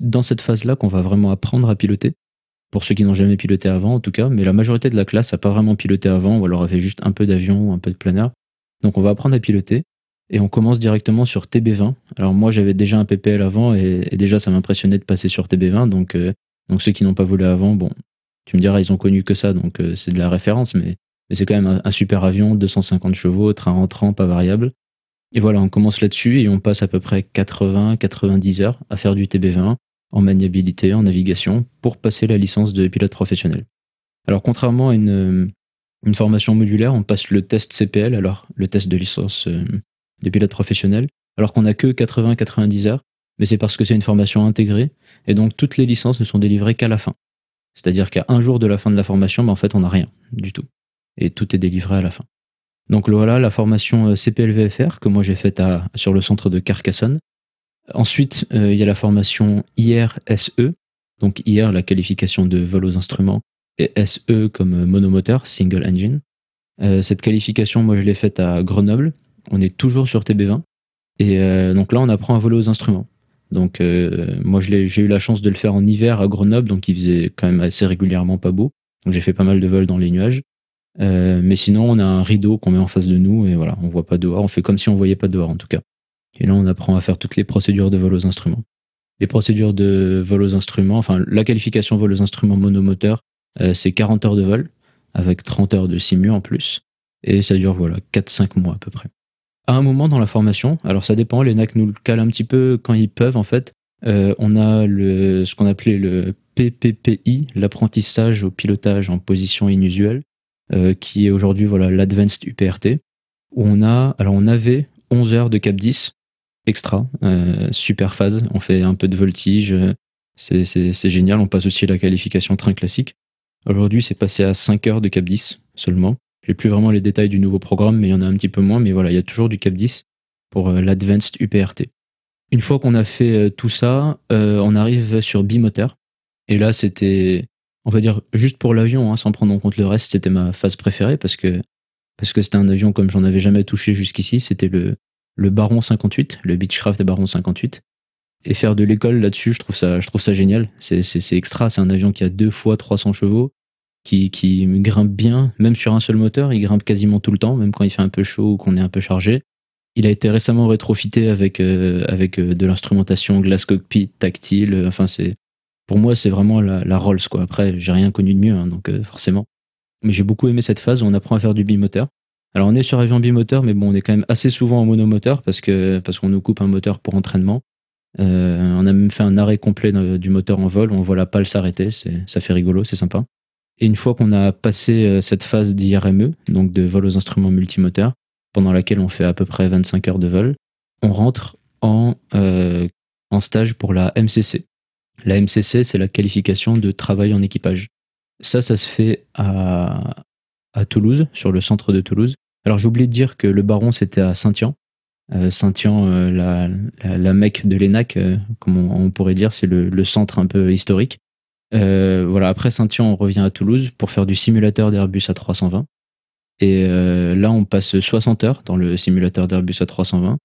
dans cette phase-là qu'on va vraiment apprendre à piloter pour ceux qui n'ont jamais piloté avant en tout cas, mais la majorité de la classe n'a pas vraiment piloté avant, ou alors a fait juste un peu d'avion un peu de planeur. Donc on va apprendre à piloter, et on commence directement sur TB20. Alors moi j'avais déjà un PPL avant, et, déjà ça m'impressionnait de passer sur TB20, donc, euh, donc ceux qui n'ont pas volé avant, bon, tu me diras, ils ont connu que ça, donc euh, c'est de la référence, mais, mais c'est quand même un, un, super avion, 250 chevaux, train entrant, pas variable. Et voilà, on commence là-dessus, et on passe à peu près 80-90 heures à faire du TB20 en maniabilité, en navigation, pour passer la licence de pilote professionnel. Alors contrairement à une, euh, formation modulaire, on passe le test CPL, alors le test de licence euh, de pilote professionnel, alors qu'on n'a que 80-90 heures, mais c'est parce que c'est une formation intégrée, et donc toutes les licences ne sont délivrées qu'à la fin. C'est-à-dire qu'à un jour de la fin de la formation, ben en fait, on n'a rien du tout. Et tout est délivré à la fin. Donc voilà la formation euh, CPLVFR que moi j'ai faite sur le centre de Carcassonne, Ensuite, euh, il y a la formation IRSE, donc IR, la qualification de vol aux instruments, et SE comme monomoteur, single engine. Euh, cette qualification, moi, je l'ai faite à Grenoble. On est toujours sur TB20. Et euh, donc là, on apprend à voler aux instruments. Donc, moi, j'ai eu la chance de le faire en hiver à Grenoble, donc il faisait quand même assez régulièrement pas beau. Donc, j'ai fait pas mal de vols dans les nuages. mais sinon, on a un rideau qu'on met en face de nous et voilà, on voit pas dehors. On fait comme si on voyait pas dehors en tout cas. Et là, on apprend à faire toutes les procédures de vol aux instruments. Les procédures de vol aux instruments, enfin, la qualification vol aux instruments monomoteurs, euh, c'est 40 heures de vol, avec 30 heures de simu en plus. Et ça dure, voilà, 4-5 mois à peu près. À un moment dans la formation, alors ça dépend, les NAC nous le calent un petit peu quand ils peuvent, en fait. Euh, on a le, ce qu'on appelait le PPPI, l'apprentissage au pilotage en position inusuelle, euh, qui est aujourd'hui voilà l'Advanced UPRT, où on a, alors on avait 11 heures de cap 10 extra, euh, super phase. On fait un peu de voltige, c'est génial. On passe aussi à la qualification train classique. Aujourd'hui, c'est passé à 5 heures de Cap 10 seulement. J'ai plus vraiment les détails du nouveau programme, mais il y en a un petit peu moins. Mais voilà, il y a toujours du Cap 10 pour euh, l'Advanced UPRT. Une fois qu'on a fait euh, tout ça, on arrive sur bimoteur. Et là, c'était, on va dire, juste pour l'avion, hein, sans prendre en compte le reste, c'était ma phase préférée parce que parce que c'était un avion comme j'en avais jamais touché jusqu'ici. C'était le le Baron 58, le Beechcraft Baron 58. Et faire de l'école là-dessus, je trouve ça, je trouve ça génial. C'est, extra. C'est un avion qui a deux fois 300 chevaux, qui, qui grimpe bien, même sur un seul moteur. Il grimpe quasiment tout le temps, même quand il fait un peu chaud ou qu'on est un peu chargé. Il a été récemment rétrofité avec, euh, avec euh, de l'instrumentation glass cockpit tactile. Enfin, c'est, pour moi, c'est vraiment la, la Rolls, quoi. Après, j'ai rien connu de mieux, hein, donc euh, forcément. Mais j'ai beaucoup aimé cette phase où on apprend à faire du bimoteur. Alors on est sur avion bimoteur, mais bon, on est quand même assez souvent en monomoteur parce que parce qu'on nous coupe un moteur pour entraînement. Euh, on a même fait un arrêt complet du moteur en vol. On voit la pale s'arrêter, ça fait rigolo, c'est sympa. Et une fois qu'on a passé euh, cette phase d'IRME, donc de vol aux instruments multimoteurs, pendant laquelle on fait à peu près 25 heures de vol, on rentre en, euh, en stage pour la MCC. La MCC, c'est la qualification de travail en équipage. Ça, ça se fait à, à Toulouse, sur le centre de Toulouse. Alors j'ai de dire que le Baron c'était à Saint-Yan. Saint-Yan, la, la, mecque de l'ENAC, comme on, pourrait dire, c'est le, centre un peu historique. voilà, après Saint-Yan, on revient à Toulouse pour faire du simulateur d'Airbus A320. Et là, on passe 60 heures dans le simulateur d'Airbus A320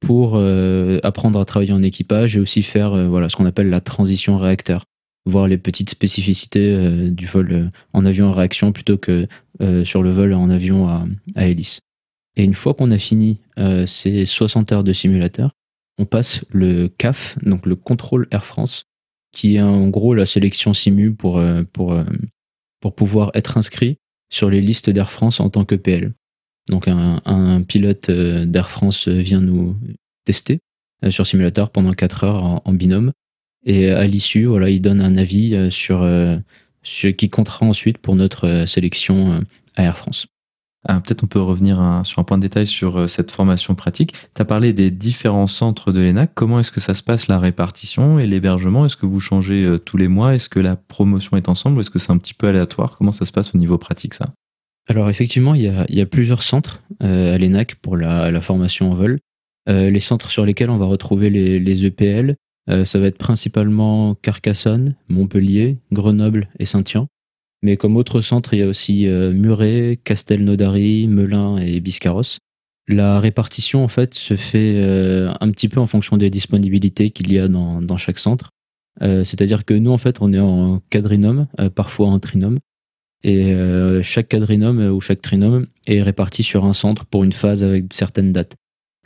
pour apprendre à travailler en équipage et aussi faire voilà ce qu'on appelle la transition réacteur voir les petites spécificités euh, du vol euh, en avion à réaction plutôt que euh, sur le vol en avion à, hélice. Et une fois qu'on a fini ces 60 heures de simulateur, on passe le CAF, donc le contrôle Air France, qui est en gros la sélection simu pour, pouvoir être inscrit sur les listes d'Air France en tant que PL. Donc un, un pilote d'Air France vient nous tester sur simulateur pendant 4 heures en binôme et à l'issue, voilà, il donne un avis euh, sur, euh, ce qui comptera ensuite pour notre euh, sélection à Air France. Ah, Peut-être on peut revenir sur un point de détail sur cette formation pratique. Tu as parlé des différents centres de l'ENAC. Comment est-ce que ça se passe, la répartition et l'hébergement? Est-ce que vous changez tous les mois? Est-ce que la promotion est ensemble? Est-ce que c'est un petit peu aléatoire? Comment ça se passe au niveau pratique, ça? Alors effectivement, il y a, il y a plusieurs centres à l'ENAC pour la, la, formation en vol. les centres sur lesquels on va retrouver les, les EPL, euh, ça va être principalement Carcassonne, Montpellier, Grenoble et Saint-Yan. Mais comme autre centre, il y a aussi euh, Muret, Castelnaudary, Melun et Biscarrosse. La répartition, en fait, se fait euh, un petit peu en fonction des disponibilités qu'il y a dans, chaque centre. C'est-à-dire que nous, en fait, on est en quadrinome, parfois en trinôme. Et chaque quadrinome ou chaque trinôme est réparti sur un centre pour une phase avec certaines dates.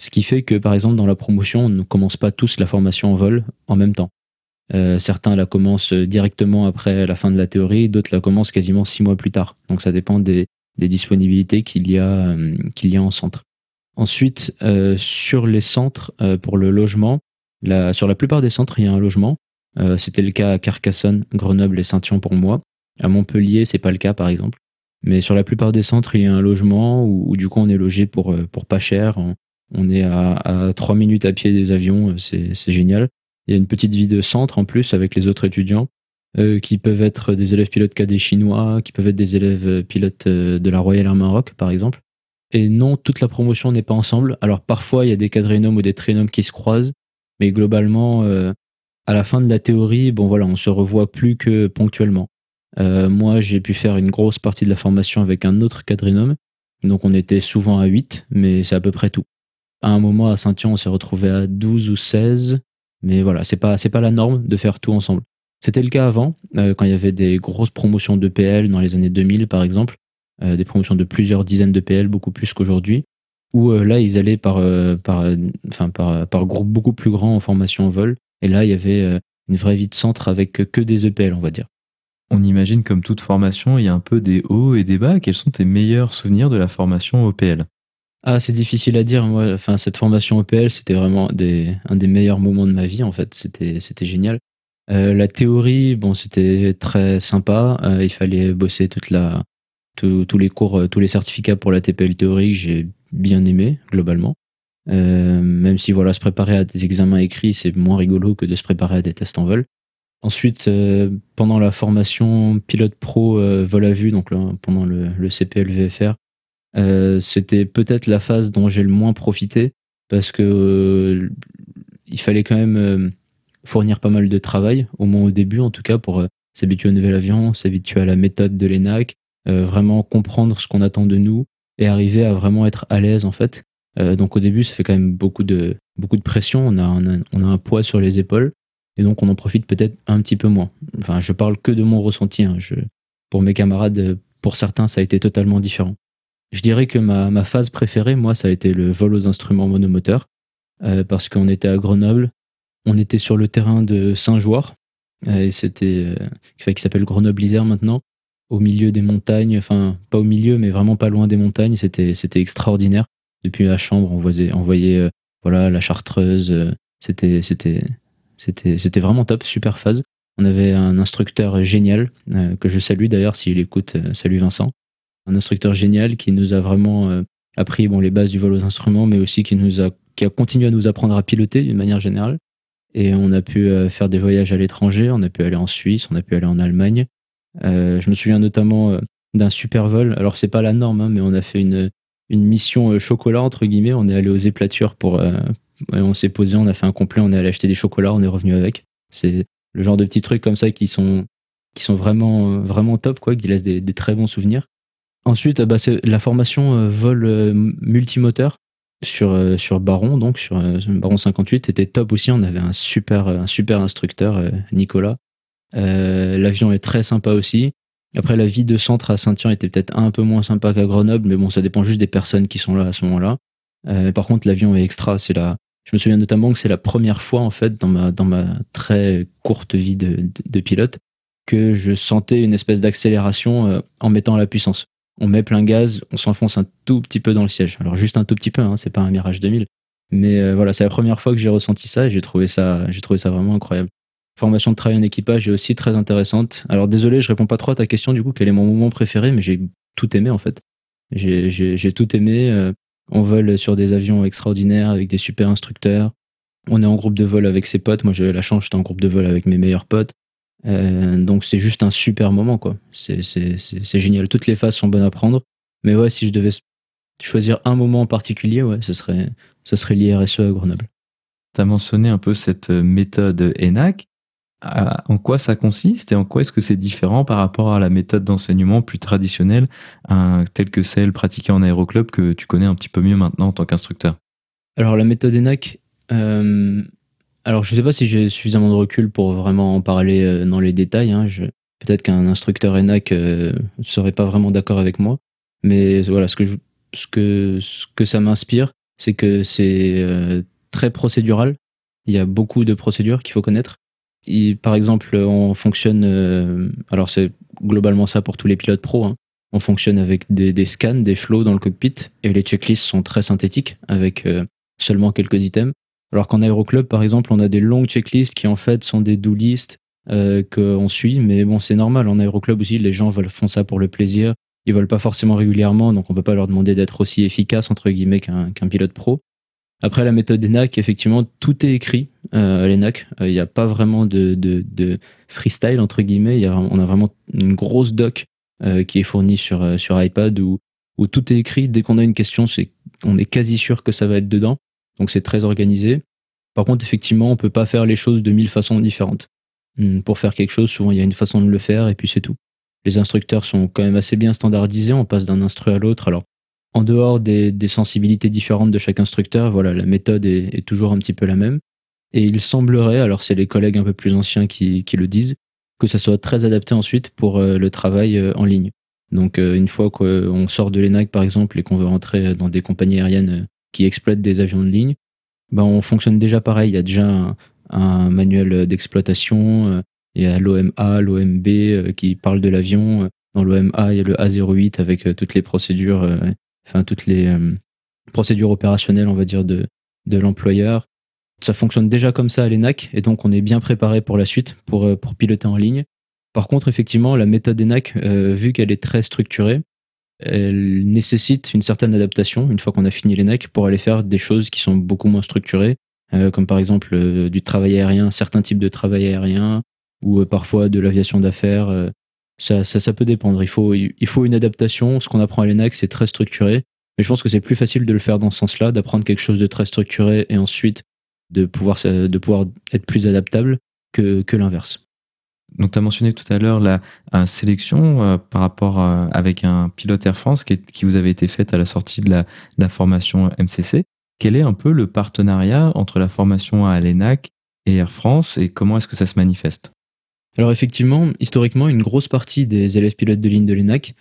Ce qui fait que, par exemple, dans la promotion, on ne commence pas tous la formation en vol en même temps. Euh, certains la commencent directement après la fin de la théorie, d'autres la commencent quasiment six mois plus tard. Donc ça dépend des, disponibilités qu'il y, a, euh, qu'il y a en centre. Ensuite, euh, sur les centres, pour le logement, sur la plupart des centres, il y a un logement. C'était le cas à Carcassonne, Grenoble et Saint-Yon pour moi. À Montpellier, c'est pas le cas, par exemple. Mais sur la plupart des centres, il y a un logement où, du coup on est logé pour, pour pas cher, est à, trois minutes à pied des avions, c'est génial. Il y a une petite vie de centre en plus avec les autres étudiants euh, qui peuvent être des élèves pilotes cadets chinois, qui peuvent être des élèves euh, pilotes euh, de la Royal Air Maroc par exemple. Et non, toute la promotion n'est pas ensemble. Alors parfois il y a des quadrinômes ou des trinômes qui se croisent, mais globalement, à la fin de la théorie, bon voilà, on se revoit plus que ponctuellement. moi, j'ai pu faire une grosse partie de la formation avec un autre quadrinôme, donc on était souvent à 8, mais c'est à peu près tout. À un moment, à Saint-Yon, on s'est retrouvé à 12 ou 16. Mais voilà, c'est pas, pas la norme de faire tout ensemble. C'était le cas avant, euh, quand il y avait des grosses promotions de PL dans les années 2000, par exemple. Euh, des promotions de plusieurs dizaines de PL, beaucoup plus qu'aujourd'hui. Où euh, là, ils allaient par, par, par, par groupe beaucoup plus grand en formation en vol. Et là, il y avait une vraie vie de centre avec que des EPL, on va dire. On imagine comme toute formation, il y a un peu des hauts et des bas. Quels sont tes meilleurs souvenirs de la formation OPL ah, c'est difficile à dire. Moi, enfin, cette formation EPL, c'était vraiment des, un des meilleurs moments de ma vie. En fait, c'était, c'était génial. Euh, la théorie, bon, c'était très sympa. Euh, il fallait bosser toute la, tous les cours, euh, tous les certificats pour la TPL théorique. J'ai bien aimé globalement. même si voilà, se préparer à des examens écrits, c'est moins rigolo que de se préparer à des tests en vol. Ensuite, pendant la formation pilote pro vol à vue, donc pendant le, le CPL VFR, euh, c'était peut-être la phase dont j'ai le moins profité parce que euh, il fallait quand même euh, fournir pas mal de travail, au moins au début en tout cas, pour s'habituer au nouvel avion, s'habituer à la méthode de l'ENAC, vraiment comprendre ce qu'on attend de nous et arriver à vraiment être à l'aise en fait. donc au début, ça fait quand même beaucoup de, beaucoup de pression, on a, on a, un poids sur les épaules et donc on en profite peut-être un petit peu moins. Enfin, je parle que de mon ressenti. Hein. Pour mes camarades, pour certains, ça a été totalement différent. Je dirais que ma, ma, phase préférée, moi, ça a été le vol aux instruments monomoteurs, euh, parce qu'on était à Grenoble, on était sur le terrain de Saint-Jouard, euh, et c'était, euh, qui s'appelle Grenoble-Isère maintenant, au milieu des montagnes, enfin, pas au milieu, mais vraiment pas loin des montagnes, c'était, c'était extraordinaire. Depuis la chambre, on voyait, on voyait euh, voilà, la chartreuse, euh, c'était, c'était, c'était, c'était vraiment top, super phase. On avait un instructeur génial, que je salue d'ailleurs s'il écoute, salut Vincent un instructeur génial qui nous a vraiment euh, appris bon, les bases du vol aux instruments, mais aussi qui, nous a, qui a continué à nous apprendre à piloter d'une manière générale. Et on a pu euh, faire des voyages à l'étranger, on a pu aller en Suisse, on a pu aller en Allemagne. Euh, je me souviens notamment d'un super vol. Alors c'est pas la norme, hein, mais on a fait une, une mission chocolat entre guillemets. On est allé aux éplatures pour, on s'est posé, on a fait un complet, on est allé acheter des chocolats, on est revenu avec. C'est le genre de petits trucs comme ça qui sont qui sont vraiment vraiment top quoi, qui laissent des, très bons souvenirs. Ensuite, bah, c'est la formation vol multimoteur sur sur Baron donc sur Baron 58 était top aussi. On avait un super un super instructeur Nicolas. L'avion est très sympa aussi. Après, la vie de centre à Saint-Ouen était peut-être un peu moins sympa qu'à Grenoble, mais bon, ça dépend juste des personnes qui sont là à ce moment-là. par contre, l'avion est extra. C'est la, je me souviens notamment que c'est la première fois, en fait, dans ma, dans ma très courte vie de, de, pilote, que je sentais une espèce d'accélération euh, en mettant la puissance. On met plein gaz, on s'enfonce un tout petit peu dans le siège. Alors juste un tout petit peu, hein, c'est pas un Mirage 2000. Mais euh, voilà, c'est la première fois que j'ai ressenti ça et j'ai trouvé ça, j'ai trouvé ça vraiment incroyable. Formation de travail en équipage est aussi très intéressante. Alors désolé, je réponds pas trop à ta question du coup, quel est mon moment préféré, mais j'ai tout aimé en fait. J'ai tout aimé. Euh, on vole sur des avions extraordinaires avec des super instructeurs. On est en groupe de vol avec ses potes. Moi, j'avais la chance, j'étais en groupe de vol avec mes meilleurs potes. Euh, donc, c'est juste un super moment, quoi. C'est génial. Toutes les phases sont bonnes à prendre. Mais ouais, si je devais choisir un moment en particulier, ouais, ce serait, ce serait l'IRSE à Grenoble. Tu as mentionné un peu cette méthode ENAC en quoi ça consiste et en quoi est-ce que c'est différent par rapport à la méthode d'enseignement plus traditionnelle, telle que celle pratiquée en aéroclub que tu connais un petit peu mieux maintenant en tant qu'instructeur? Alors la méthode ENAC, euh, alors je ne sais pas si j'ai suffisamment de recul pour vraiment en parler euh, dans les détails. Hein. Peut-être qu'un instructeur ENAC ne euh, serait pas vraiment d'accord avec moi, mais voilà, ce que, ce que, que ça m'inspire, c'est que c'est très procédural. Il y a beaucoup de procédures qu'il faut connaître par exemple, on fonctionne, euh, alors c'est globalement ça pour tous les pilotes pro, hein. on fonctionne avec des, scans, des flows dans le cockpit, et les checklists sont très synthétiques, avec euh, seulement quelques items. Alors qu'en aéroclub, par exemple, on a des longues checklists qui en fait sont des do lists euh, qu'on suit, mais bon, c'est normal. En aéroclub aussi, les gens veulent, font ça pour le plaisir. Ils veulent pas forcément régulièrement, donc on peut pas leur demander d'être aussi efficace entre guillemets qu'un pilote pro. Après la méthode ENAC, effectivement, tout est écrit euh, à l'ENAC. Euh, il n'y a pas vraiment de, freestyle, entre guillemets. Y a, on a vraiment une grosse doc euh, qui est fournie sur, sur iPad où, où tout est écrit. Dès qu'on a une question, c'est, on est quasi sûr que ça va être dedans. Donc c'est très organisé. Par contre, effectivement, on peut pas faire les choses de mille façons différentes. Hmm, pour faire quelque chose, souvent il y a une façon de le faire et puis c'est tout. Les instructeurs sont quand même assez bien standardisés. On passe d'un instru à l'autre. Alors en dehors des, sensibilités différentes de chaque instructeur, voilà, la méthode est, toujours un petit peu la même. Et il semblerait, alors c'est les collègues un peu plus anciens qui, le disent, que ça soit très adapté ensuite pour euh, le travail euh, en ligne. Donc euh, une fois qu'on sort de l'ENAC par exemple et qu'on veut rentrer dans des compagnies aériennes qui exploitent des avions de ligne, ben on fonctionne déjà pareil. Il y a déjà un, manuel d'exploitation, il y a l'OMA, l'OMB qui parle de l'avion. Dans l'OMA, il y a le A08 avec toutes les procédures enfin toutes les euh, procédures opérationnelles, on va dire, de, de l'employeur. Ça fonctionne déjà comme ça à l'ENAC, et donc on est bien préparé pour la suite, pour, euh, pour piloter en ligne. Par contre, effectivement, la méthode ENAC, euh, vu qu'elle est très structurée, elle nécessite une certaine adaptation une fois qu'on a fini l'ENAC pour aller faire des choses qui sont beaucoup moins structurées, comme par exemple du travail aérien, certains types de travail aérien, ou parfois de l'aviation d'affaires, ça, ça, peut dépendre. Il faut, il faut une adaptation. Ce qu'on apprend à l'ENAC, c'est très structuré. Mais je pense que c'est plus facile de le faire dans ce sens-là, d'apprendre quelque chose de très structuré et ensuite de pouvoir, de pouvoir être plus adaptable que, que l'inverse. Donc, tu as mentionné tout à l'heure la, sélection euh, par rapport avec un pilote Air France qui, vous avait été faite à la sortie de la, formation MCC. Quel est un peu le partenariat entre la formation à l'ENAC et Air France et comment est-ce que ça se manifeste? Alors effectivement, historiquement, une grosse partie des élèves pilotes de ligne de l'ENAC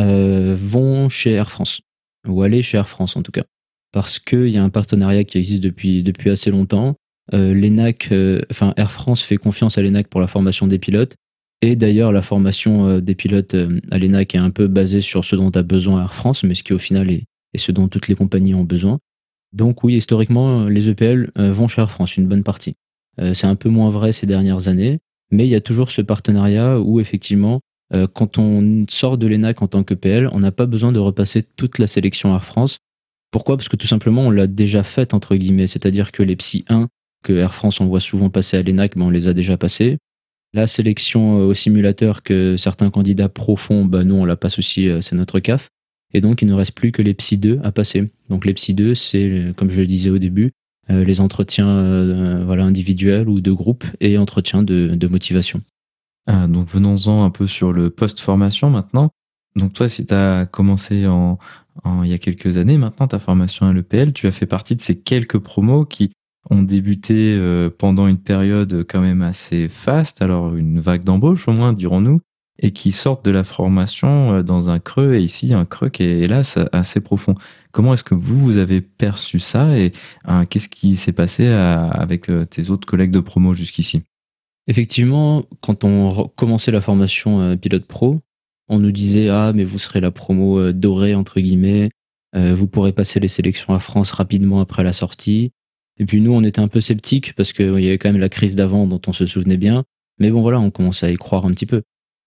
euh, vont chez Air France, ou aller chez Air France en tout cas, parce qu'il y a un partenariat qui existe depuis assez longtemps. Euh, L'ENAC, euh, enfin Air France fait confiance à l'ENAC pour la formation des pilotes, et d'ailleurs la formation des pilotes à l'ENAC est un peu basée sur ce dont a besoin Air France, mais ce qui au final est, ce dont toutes les compagnies ont besoin. Donc oui, historiquement, les EPL vont chez Air France, une bonne partie. C'est un peu moins vrai ces dernières années. Mais il y a toujours ce partenariat où effectivement, euh, quand on sort de l'ENAC en tant que PL, on n'a pas besoin de repasser toute la sélection Air France. Pourquoi? Parce que tout simplement, on l'a déjà faite, entre guillemets. C'est-à-dire que les Psy 1 que Air France envoie souvent passer à l'ENAC, ben on les a déjà passés. La sélection au simulateur que certains candidats pro font, bah, nous, on la passe aussi, c'est notre CAF. Et donc, il ne reste plus que les PSI 2 à passer. Donc, les PSI 2, c'est, comme je le disais au début, les entretiens voilà, individuels ou de groupe et entretiens de, motivation. Ah, donc, venons-en un peu sur le post-formation maintenant. Donc, toi, si tu as commencé en, il y a quelques années maintenant, ta formation à l'EPL, tu as fait partie de ces quelques promos qui ont débuté euh, pendant une période quand même assez faste, alors une vague d'embauche au moins, dirons-nous, et qui sortent de la formation euh, dans un creux, et ici un creux qui est hélas assez profond. Comment est-ce que vous, vous avez perçu ça et hein, qu'est-ce qui s'est passé avec euh, tes autres collègues de promo jusqu'ici? Effectivement, quand on commençait la formation pilote pro, on nous disait ah mais vous serez la promo dorée entre guillemets, vous pourrez passer les sélections à France rapidement après la sortie. Et puis nous on était un peu sceptiques parce qu'il y avait quand même la crise d'avant dont on se souvenait bien. Mais bon voilà, on commençait à y croire un petit peu.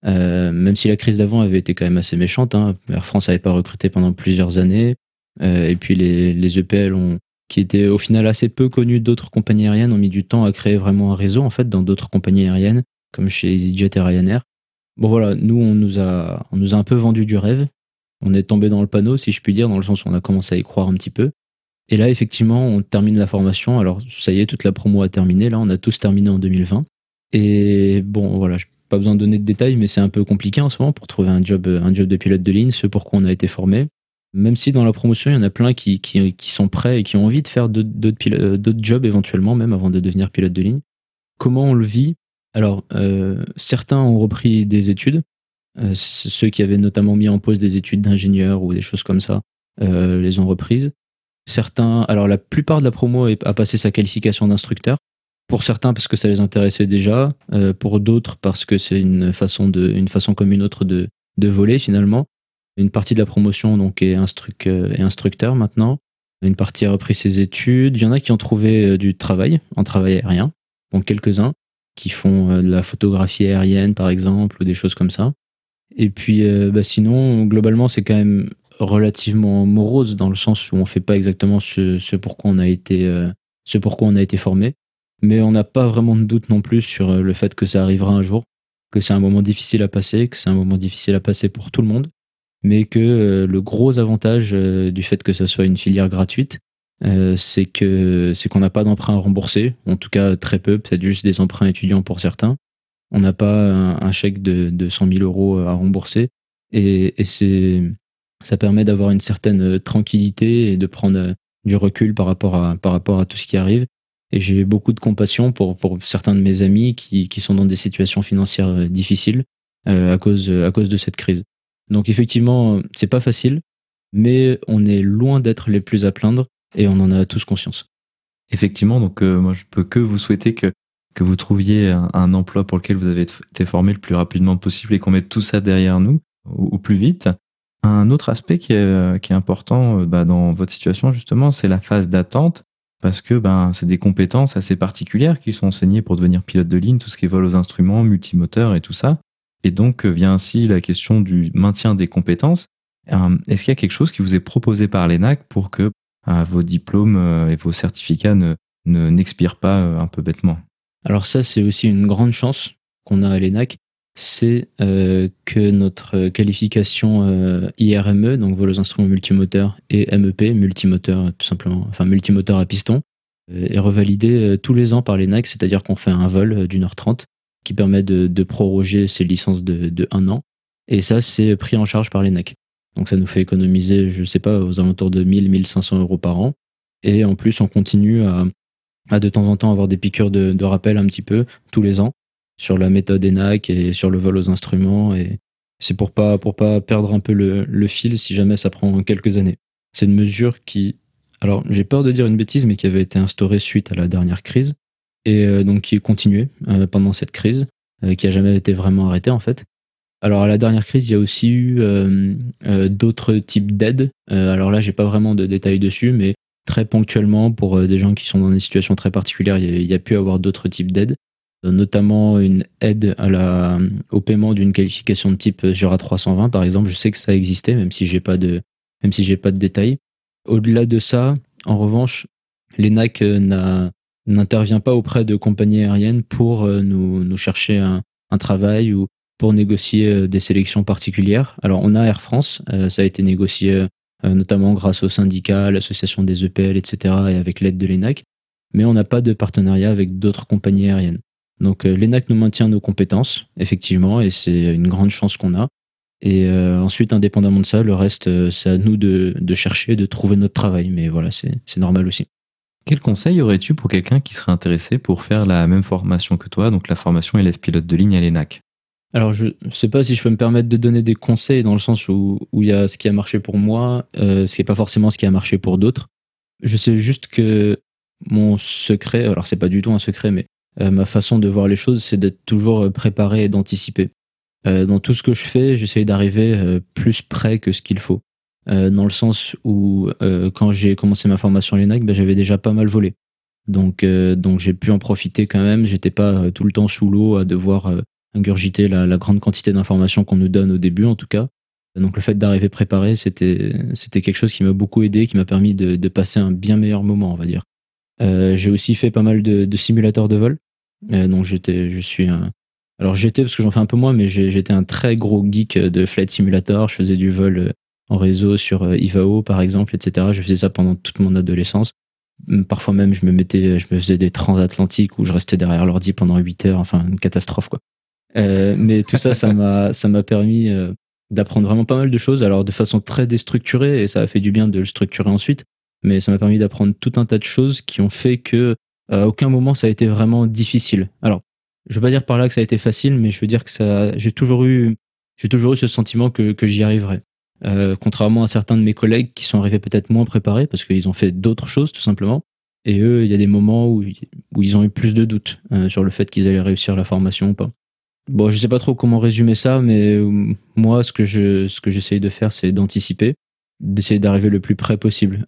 Euh, même si la crise d'avant avait été quand même assez méchante, hein. Air France n'avait pas recruté pendant plusieurs années. et puis les, les EPL ont, qui étaient au final assez peu connus d'autres compagnies aériennes, ont mis du temps à créer vraiment un réseau en fait dans d'autres compagnies aériennes, comme chez EasyJet et Ryanair. Bon voilà, nous on nous a on nous a un peu vendu du rêve. On est tombé dans le panneau, si je puis dire, dans le sens où on a commencé à y croire un petit peu. Et là, effectivement, on termine la formation. Alors, ça y est, toute la promo a terminé. Là, on a tous terminé en 2020. Et bon, voilà, n'ai pas besoin de donner de détails, mais c'est un peu compliqué en ce moment pour trouver un job, un job de pilote de ligne, ce pour quoi on a été formé. Même si dans la promotion, il y en a plein qui, sont prêts et qui ont envie de faire d'autres jobs éventuellement, même avant de devenir pilote de ligne. Comment on le vit? Alors, euh, certains ont repris des études. Euh, ceux qui avaient notamment mis en pause des études d'ingénieur ou des choses comme ça euh, les ont reprises. Certains, alors la plupart de la promo a passé sa qualification d'instructeur. Pour certains parce que ça les intéressait déjà, pour d'autres parce que c'est une façon une façon comme une autre de, voler finalement. Une partie de la promotion donc est, instruc, est instructeur maintenant. Une partie a repris ses études. Il y en a qui ont trouvé du travail en travail aérien, donc quelques-uns qui font euh, de la photographie aérienne, par exemple, ou des choses comme ça. Et puis, euh, bah, sinon, globalement, c'est quand même relativement morose dans le sens où on fait pas exactement ce, ce pourquoi on a été, euh, on a été formé. Mais on n'a pas vraiment de doute non plus sur le fait que ça arrivera un jour, que c'est un moment difficile à passer, que c'est un moment difficile à passer pour tout le monde, mais que le gros avantage du fait que ça soit une filière gratuite, euh, c'est que c'est qu'on n'a pas d'emprunt à rembourser, en tout cas très peu, peut-être juste des emprunts étudiants pour certains. On n'a pas un, chèque de, de 100 000 euros à rembourser, et c'est ça permet d'avoir une certaine tranquillité et de prendre du recul par rapport à par rapport à tout ce qui arrive. Et j'ai beaucoup de compassion pour pour certains de mes amis qui qui sont dans des situations financières difficiles euh, à cause à cause de cette crise. Donc effectivement, c'est pas facile, mais on est loin d'être les plus à plaindre et on en a tous conscience. Effectivement, donc euh, moi je peux que vous souhaiter que, que vous trouviez un, emploi pour lequel vous avez été formé le plus rapidement possible et qu'on mette tout ça derrière nous au, plus vite. Un autre aspect qui est, est important euh, bah, dans votre situation justement, c'est la phase d'attente parce que ben, c'est des compétences assez particulières qui sont enseignées pour devenir pilote de ligne, tout ce qui est vol aux instruments, multimoteur et tout ça. Et donc euh, vient ainsi la question du maintien des compétences. Est-ce qu'il y a quelque chose qui vous est proposé par l'ENAC pour que vos diplômes euh, et vos certificats ne, n'expirent pas euh, un peu bêtement? Alors ça, c'est aussi une grande chance qu'on a à l'ENAC, c'est euh, que notre qualification IRME, donc vol aux instruments multimoteurs, et MEP, multimoteur tout simplement, enfin multimoteur à piston, est revalidée tous les ans par l'ENAC, c'est-à-dire qu'on fait un vol d'une heure trente qui permet de, proroger ses licences de, un an. Et ça, c'est pris en charge par l'ENAC. Donc ça nous fait économiser, je sais pas, aux alentours de 1000, 1500 euros par an. Et en plus, on continue à, de temps en temps avoir des piqûres de, rappel un petit peu tous les ans sur la méthode ENAC et sur le vol aux instruments. Et c'est pour pas, pour pas perdre un peu le, le fil si jamais ça prend quelques années. C'est une mesure qui, alors j'ai peur de dire une bêtise, mais qui avait été instaurée suite à la dernière crise et euh, donc qui est continuée euh, pendant cette crise, euh, qui a jamais été vraiment arrêtée en fait. Alors à la dernière crise, il y a aussi eu d'autres types d'aides. Alors là, j'ai pas vraiment de détails dessus, mais très ponctuellement pour des gens qui sont dans des situations très particulières, il y a, pu avoir d'autres types d'aides, notamment une aide la, au paiement d'une qualification de type Jura 320 par exemple. Je sais que ça existait, même si j'ai pas de même si j'ai pas de détails. Au-delà de ça, en revanche, l'ENAC n'intervient pas auprès de compagnies aériennes pour nous, chercher un, un travail ou pour négocier des sélections particulières. Alors on a Air France, ça a été négocié notamment grâce au syndicat, l'association des EPL, etc. et avec l'aide de l'ENAC, mais on n'a pas de partenariat avec d'autres compagnies aériennes. Donc l'ENAC nous maintient nos compétences, effectivement, et c'est une grande chance qu'on a. Et euh, ensuite, indépendamment de ça, le reste, euh, c'est à nous de, de, chercher, de trouver notre travail. Mais voilà, c'est normal aussi. Quel conseil aurais-tu pour quelqu'un qui serait intéressé pour faire la même formation que toi, donc la formation élève pilote de ligne à l'ENAC? Alors, je ne sais pas si je peux me permettre de donner des conseils dans le sens où il y a ce qui a marché pour moi, euh, ce qui n'est pas forcément ce qui a marché pour d'autres. Je sais juste que mon secret, alors c'est pas du tout un secret, mais euh, ma façon de voir les choses, c'est d'être toujours préparé et d'anticiper. Euh, dans tout ce que je fais, j'essaye d'arriver euh, plus près que ce qu'il faut. Euh, dans le sens où quand j'ai commencé ma formation à ben, j'avais déjà pas mal volé. Donc, donc j'ai pu en profiter quand même. J'étais pas tout le temps sous l'eau à devoir ingurgiter la, la, grande quantité d'informations qu'on nous donne au début, en tout cas. Donc le fait d'arriver préparé, c'était c'était quelque chose qui m'a beaucoup aidé, qui m'a permis de, de, passer un bien meilleur moment, on va dire. J'ai aussi fait pas mal de, de simulateurs de vol. donc j'étais, je suis un, alors j'étais, parce que j'en fais un peu moins, mais j'étais un très gros geek de Flight Simulator. Je faisais du vol euh, en réseau sur euh, Ivao, par exemple, etc. Je faisais ça pendant toute mon adolescence. Parfois même, je me mettais, je me faisais des transatlantiques où je restais derrière l'ordi pendant 8 heures. Enfin, une catastrophe, quoi. Euh, mais tout ça, ça m'a, ça m'a permis d'apprendre vraiment pas mal de choses. Alors, de façon très déstructurée, et ça a fait du bien de le structurer ensuite. Mais ça m'a permis d'apprendre tout un tas de choses qui ont fait que à aucun moment ça a été vraiment difficile. Alors, je veux pas dire par là que ça a été facile, mais je veux dire que ça, j'ai toujours eu, j'ai toujours eu ce sentiment que, que j'y arriverais. Euh, contrairement à certains de mes collègues qui sont arrivés peut-être moins préparés parce qu'ils ont fait d'autres choses tout simplement. Et eux, il y a des moments où, où ils ont eu plus de doutes euh, sur le fait qu'ils allaient réussir la formation ou pas. Bon, je sais pas trop comment résumer ça, mais euh, moi, ce que je, ce que j'essaye de faire, c'est d'anticiper, d'essayer d'arriver le plus près possible.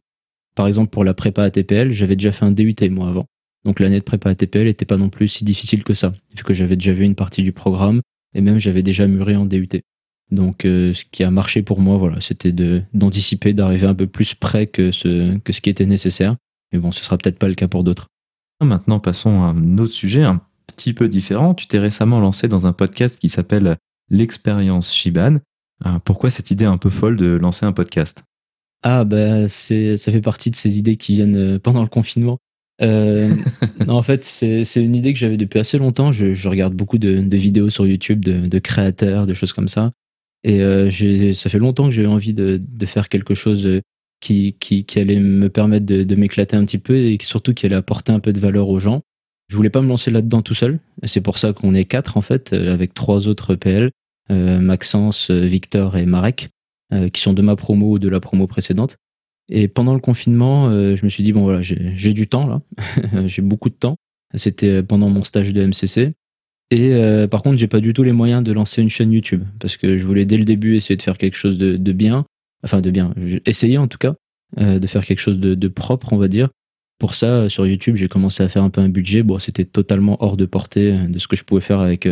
Par exemple, pour la prépa ATPL, j'avais déjà fait un DUT moi avant. Donc l'année de prépa ATPL n'était pas non plus si difficile que ça, vu que j'avais déjà vu une partie du programme et même j'avais déjà mûri en DUT. Donc euh, ce qui a marché pour moi, voilà, c'était d'anticiper, d'arriver un peu plus près que ce que ce qui était nécessaire. Mais bon, ce sera peut-être pas le cas pour d'autres. Maintenant, passons à un autre sujet, un petit peu différent. Tu t'es récemment lancé dans un podcast qui s'appelle l'expérience Shiban. Euh, pourquoi cette idée un peu folle de lancer un podcast? Ah bah c'est ça fait partie de ces idées qui viennent euh, pendant le confinement. Euh, en fait, c'est une idée que j'avais depuis assez longtemps. Je, je regarde beaucoup de, de, vidéos sur YouTube de, de, créateurs, de choses comme ça. Et euh, ça fait longtemps que j'ai envie de, de, faire quelque chose qui, qui, qui, allait me permettre de, m'éclater un petit peu et surtout qui allait apporter un peu de valeur aux gens. Je voulais pas me lancer là-dedans tout seul. C'est pour ça qu'on est quatre, en fait, euh, avec trois autres PL, euh, Maxence, Victor et Marek, euh, qui sont de ma promo ou de la promo précédente. Et pendant le confinement, euh, je me suis dit, bon voilà, j'ai du temps là, j'ai beaucoup de temps. C'était pendant mon stage de MCC. Et euh, par contre, j'ai pas du tout les moyens de lancer une chaîne YouTube parce que je voulais dès le début essayer de faire quelque chose de, bien, enfin de bien, essayer en tout cas euh, de faire quelque chose de, de, propre, on va dire. Pour ça, sur YouTube, j'ai commencé à faire un peu un budget. Bon, c'était totalement hors de portée de ce que je pouvais faire avec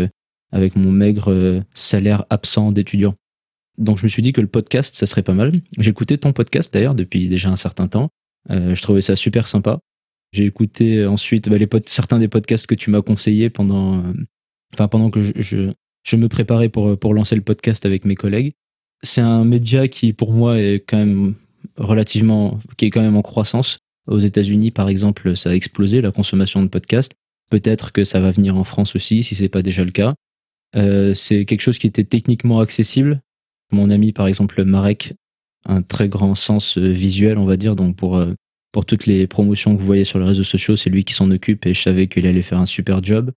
avec mon maigre salaire absent d'étudiant. Donc je me suis dit que le podcast, ça serait pas mal. Écouté ton podcast d'ailleurs depuis déjà un certain temps. Euh, je trouvais ça super sympa. J'ai écouté ensuite bah, certains des podcasts que tu m'as conseillés pendant, euh, pendant que je, me préparais pour, pour lancer le podcast avec mes collègues. C'est un média qui pour moi est quand même relativement, qui est quand même en croissance. Aux États-Unis, par exemple, ça a explosé la consommation de podcasts. Peut-être que ça va venir en France aussi, si c'est pas déjà le cas. Euh, c'est quelque chose qui était techniquement accessible, mon ami, par exemple, Marek, un très grand sens euh, visuel, on va dire. Donc, pour, euh, pour toutes les promotions que vous voyez sur les réseaux sociaux, c'est lui qui s'en occupe et je savais qu'il allait faire un super job.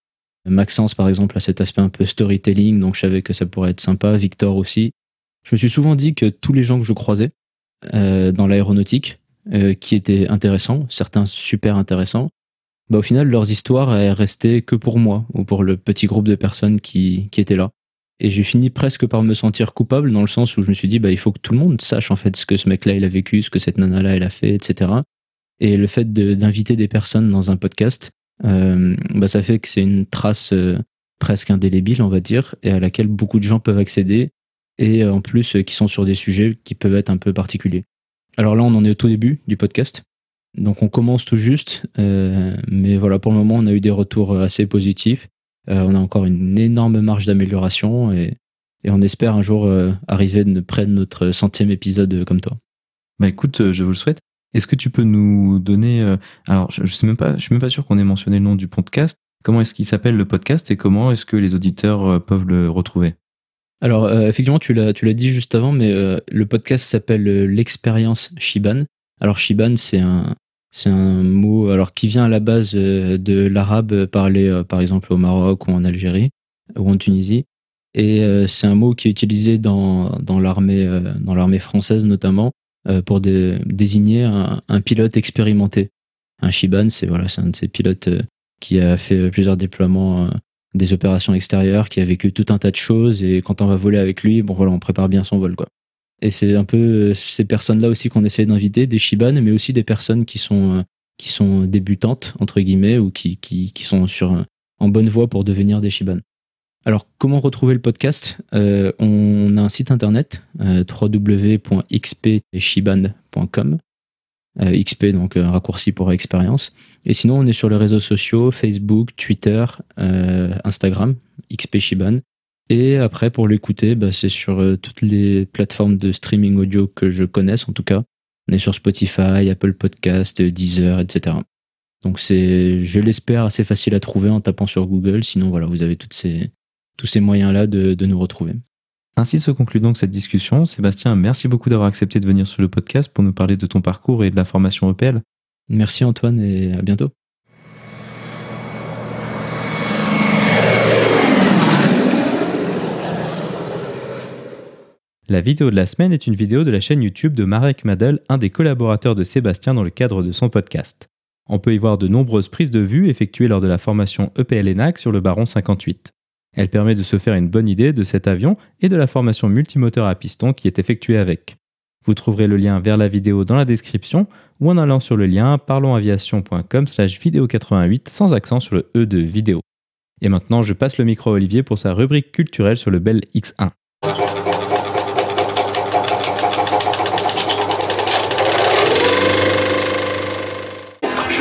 Maxence, par exemple, a cet aspect un peu storytelling, donc je savais que ça pourrait être sympa. Victor aussi. Je me suis souvent dit que tous les gens que je croisais euh, dans l'aéronautique, qui étaient intéressants, certains super intéressants, bah, au final, leurs histoires elles restaient que pour moi ou pour le petit groupe de personnes qui étaient là. Et j'ai fini presque par me sentir coupable dans le sens où je me suis dit, bah, il faut que tout le monde sache en fait ce que ce mec-là il a vécu, ce que cette nana-là elle a fait, etc. Et le fait d'inviter des personnes dans un podcast, euh, bah, ça fait que c'est une trace euh, presque indélébile, on va dire, et à laquelle beaucoup de gens peuvent accéder, et euh, en plus qui sont sur des sujets qui peuvent être un peu particuliers. Alors là, on en est au tout début du podcast, donc on commence tout juste, mais voilà, pour le moment, on a eu des retours assez positifs. On a encore une énorme marge d'amélioration et, on espère un jour arriver près de notre centième épisode comme toi. Bah écoute, je vous le souhaite. Est-ce que tu peux nous donner alors je, je sais même pas je suis même pas sûr qu'on ait mentionné le nom du podcast. Comment est-ce qu'il s'appelle le podcast et comment est-ce que les auditeurs peuvent le retrouver? Alors, euh, effectivement, tu l'as, tu l'as dit juste avant, mais euh, le podcast s'appelle euh, l'expérience Shiban. Alors, Shiban, c'est un, c'est un mot alors qui vient à la base de l'arabe parlé, par exemple, au Maroc ou en Algérie ou en Tunisie. Et c'est un mot qui est utilisé dans, dans l'armée, française notamment, pour désigner un, pilote expérimenté. Un Shiban, c'est voilà, un de ces pilotes qui a fait plusieurs déploiements des opérations extérieures, qui a vécu tout un tas de choses et quand on va voler avec lui, bon voilà, on prépare bien son vol quoi. Et c'est un peu euh, ces personnes-là aussi qu'on essaie d'inviter, des Shiban, mais aussi des personnes qui sont euh, débutantes entre guillemets ou qui sont sur en bonne voie pour devenir des Shiban. Alors comment retrouver le podcast? Euh, On a un site internet euh, www.xpshiban.com euh, XP, donc raccourci pour expérience. Et sinon, on est sur les réseaux sociaux, Facebook, Twitter, euh, Instagram, XP Shiban. Et après, pour l'écouter, bah, c'est sur euh, toutes les plateformes de streaming audio que je connaisse, en tout cas. On est sur Spotify, Apple Podcast, Deezer, etc. Donc c'est, je l'espère, assez facile à trouver en tapant sur Google. Sinon, voilà, vous avez toutes ces, tous ces moyens-là de, de nous retrouver. Ainsi se conclut donc cette discussion. Sébastien, merci beaucoup d'avoir accepté de venir sur le podcast pour nous parler de ton parcours et de la formation EPL. Merci Antoine et à bientôt. La vidéo de la semaine est une vidéo de la chaîne YouTube de Marek Madel, un des collaborateurs de Sébastien dans le cadre de son podcast. On peut y voir de nombreuses prises de vue effectuées lors de la formation EPL ENAC sur le Baron 58. Elle permet de se faire une bonne idée de cet avion et de la formation multimoteur à piston qui est effectuée avec. Vous trouverez le lien vers la vidéo dans la description ou en allant sur le lien parlonsaviation.com slash vidéo 88 sans accent sur le E de vidéo. Et maintenant, je passe le micro à Olivier pour sa rubrique culturelle sur le Bell X1.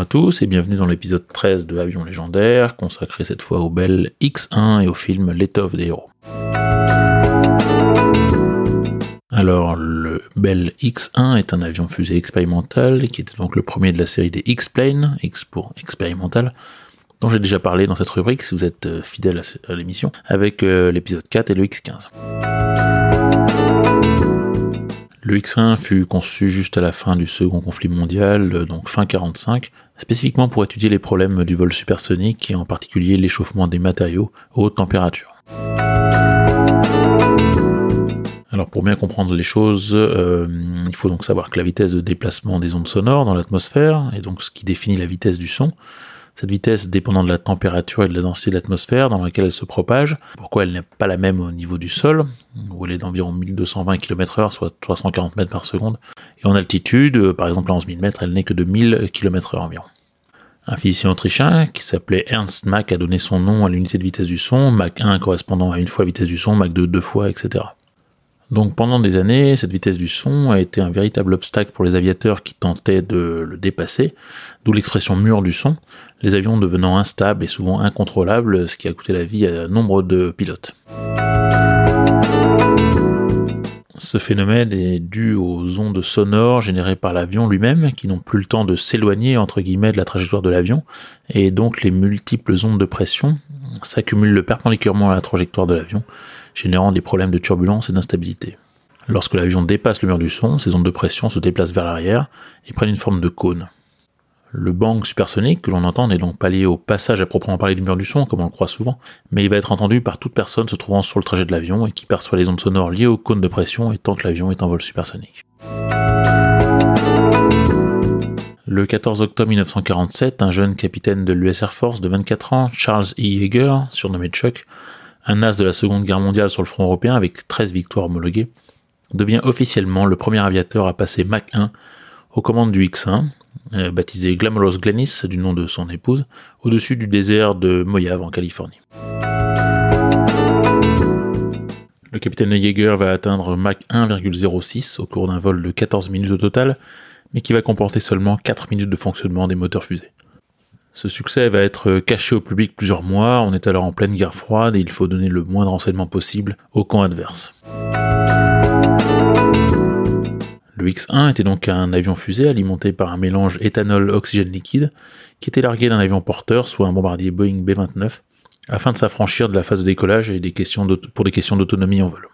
À tous et bienvenue dans l'épisode 13 de Avion légendaire, consacré cette fois au bel X1 et au film L'étoffe des héros. Alors, le Bell X-1 est un avion fusée expérimental qui était donc le premier de la série des X-Plane, X pour expérimental, dont j'ai déjà parlé dans cette rubrique si vous êtes euh, fidèle à l'émission, avec euh, l'épisode 4 et le X-15. Le X-1 fut conçu juste à la fin du second conflit mondial, euh, donc fin 45, spécifiquement pour étudier les problèmes du vol supersonique et en particulier l'échauffement des matériaux à haute température. Alors pour bien comprendre les choses, euh, il faut donc savoir que la vitesse de déplacement des ondes sonores dans l'atmosphère est donc ce qui définit la vitesse du son. Cette vitesse dépendant de la température et de la densité de l'atmosphère dans laquelle elle se propage. Pourquoi elle n'est pas la même au niveau du sol, où elle est d'environ 1220 km/h, soit 340 mètres par seconde. Et en altitude, euh, par exemple à 11 000 mètres, elle n'est que de 1000 km/h environ. Un physicien autrichien qui s'appelait Ernst Mach a donné son nom à l'unité de vitesse du son, Mach 1 correspondant à une fois vitesse du son, Mach 2 deux fois, etc. Donc pendant des années, cette vitesse du son a été un véritable obstacle pour les aviateurs qui tentaient de le dépasser, d'où l'expression mur du son, les avions devenant instables et souvent incontrôlables, ce qui a coûté la vie à nombre de pilotes. Ce phénomène est dû aux ondes sonores générées par l'avion lui-même, qui n'ont plus le temps de s'éloigner entre guillemets de la trajectoire de l'avion, et donc les multiples ondes de pression s'accumulent perpendiculairement à la trajectoire de l'avion, générant des problèmes de turbulence et d'instabilité. Lorsque l'avion dépasse le mur du son, ces ondes de pression se déplacent vers l'arrière et prennent une forme de cône. Le bang supersonique que l'on entend n'est donc pas lié au passage à proprement parler du mur du son, comme on le croit souvent, mais il va être entendu par toute personne se trouvant sur le trajet de l'avion et qui perçoit les ondes sonores liées au cône de pression et tant que l'avion est en vol supersonique. Le 14 octobre 1947, un jeune capitaine de l'US Air Force de 24 ans, Charles E. Yeager, surnommé Chuck, un as de la Seconde Guerre mondiale sur le front européen avec 13 victoires homologuées, devient officiellement le premier aviateur à passer Mach 1 aux commandes du X-1, euh, baptisé Glamorous Glennis du nom de son épouse, au-dessus du désert de Mojave en Californie. Le capitaine Yeager va atteindre Mach 1,06 au cours d'un vol de 14 minutes au total, mais qui va comporter seulement 4 minutes de fonctionnement des moteurs fusées. Ce succès va être caché au public plusieurs mois, on est alors en pleine guerre froide et il faut donner le moins de renseignements possible au camp adverse. Le X-1 était donc un avion fusée alimenté par un mélange éthanol-oxygène liquide qui était largué d'un avion porteur, soit un bombardier Boeing B-29, afin de s'affranchir de la phase de décollage et pour des questions d'autonomie en vol.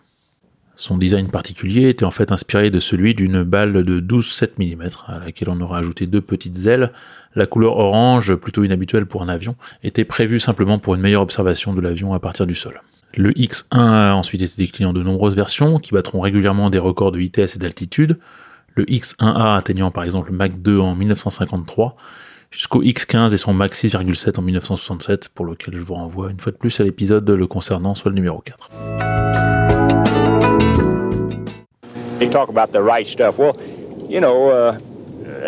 Son design particulier était en fait inspiré de celui d'une balle de 12,7 mm, à laquelle on aura ajouté deux petites ailes. La couleur orange, plutôt inhabituelle pour un avion, était prévue simplement pour une meilleure observation de l'avion à partir du sol. Le X1 a ensuite été décliné en de nombreuses versions qui battront régulièrement des records de vitesse et d'altitude. Le X1A atteignant par exemple Mach 2 en 1953 jusqu'au X15 et son Mach 6,7 en 1967 pour lequel je vous renvoie une fois de plus à l'épisode le concernant, soit le numéro 4. They talk about the right stuff. Well, you know, uh,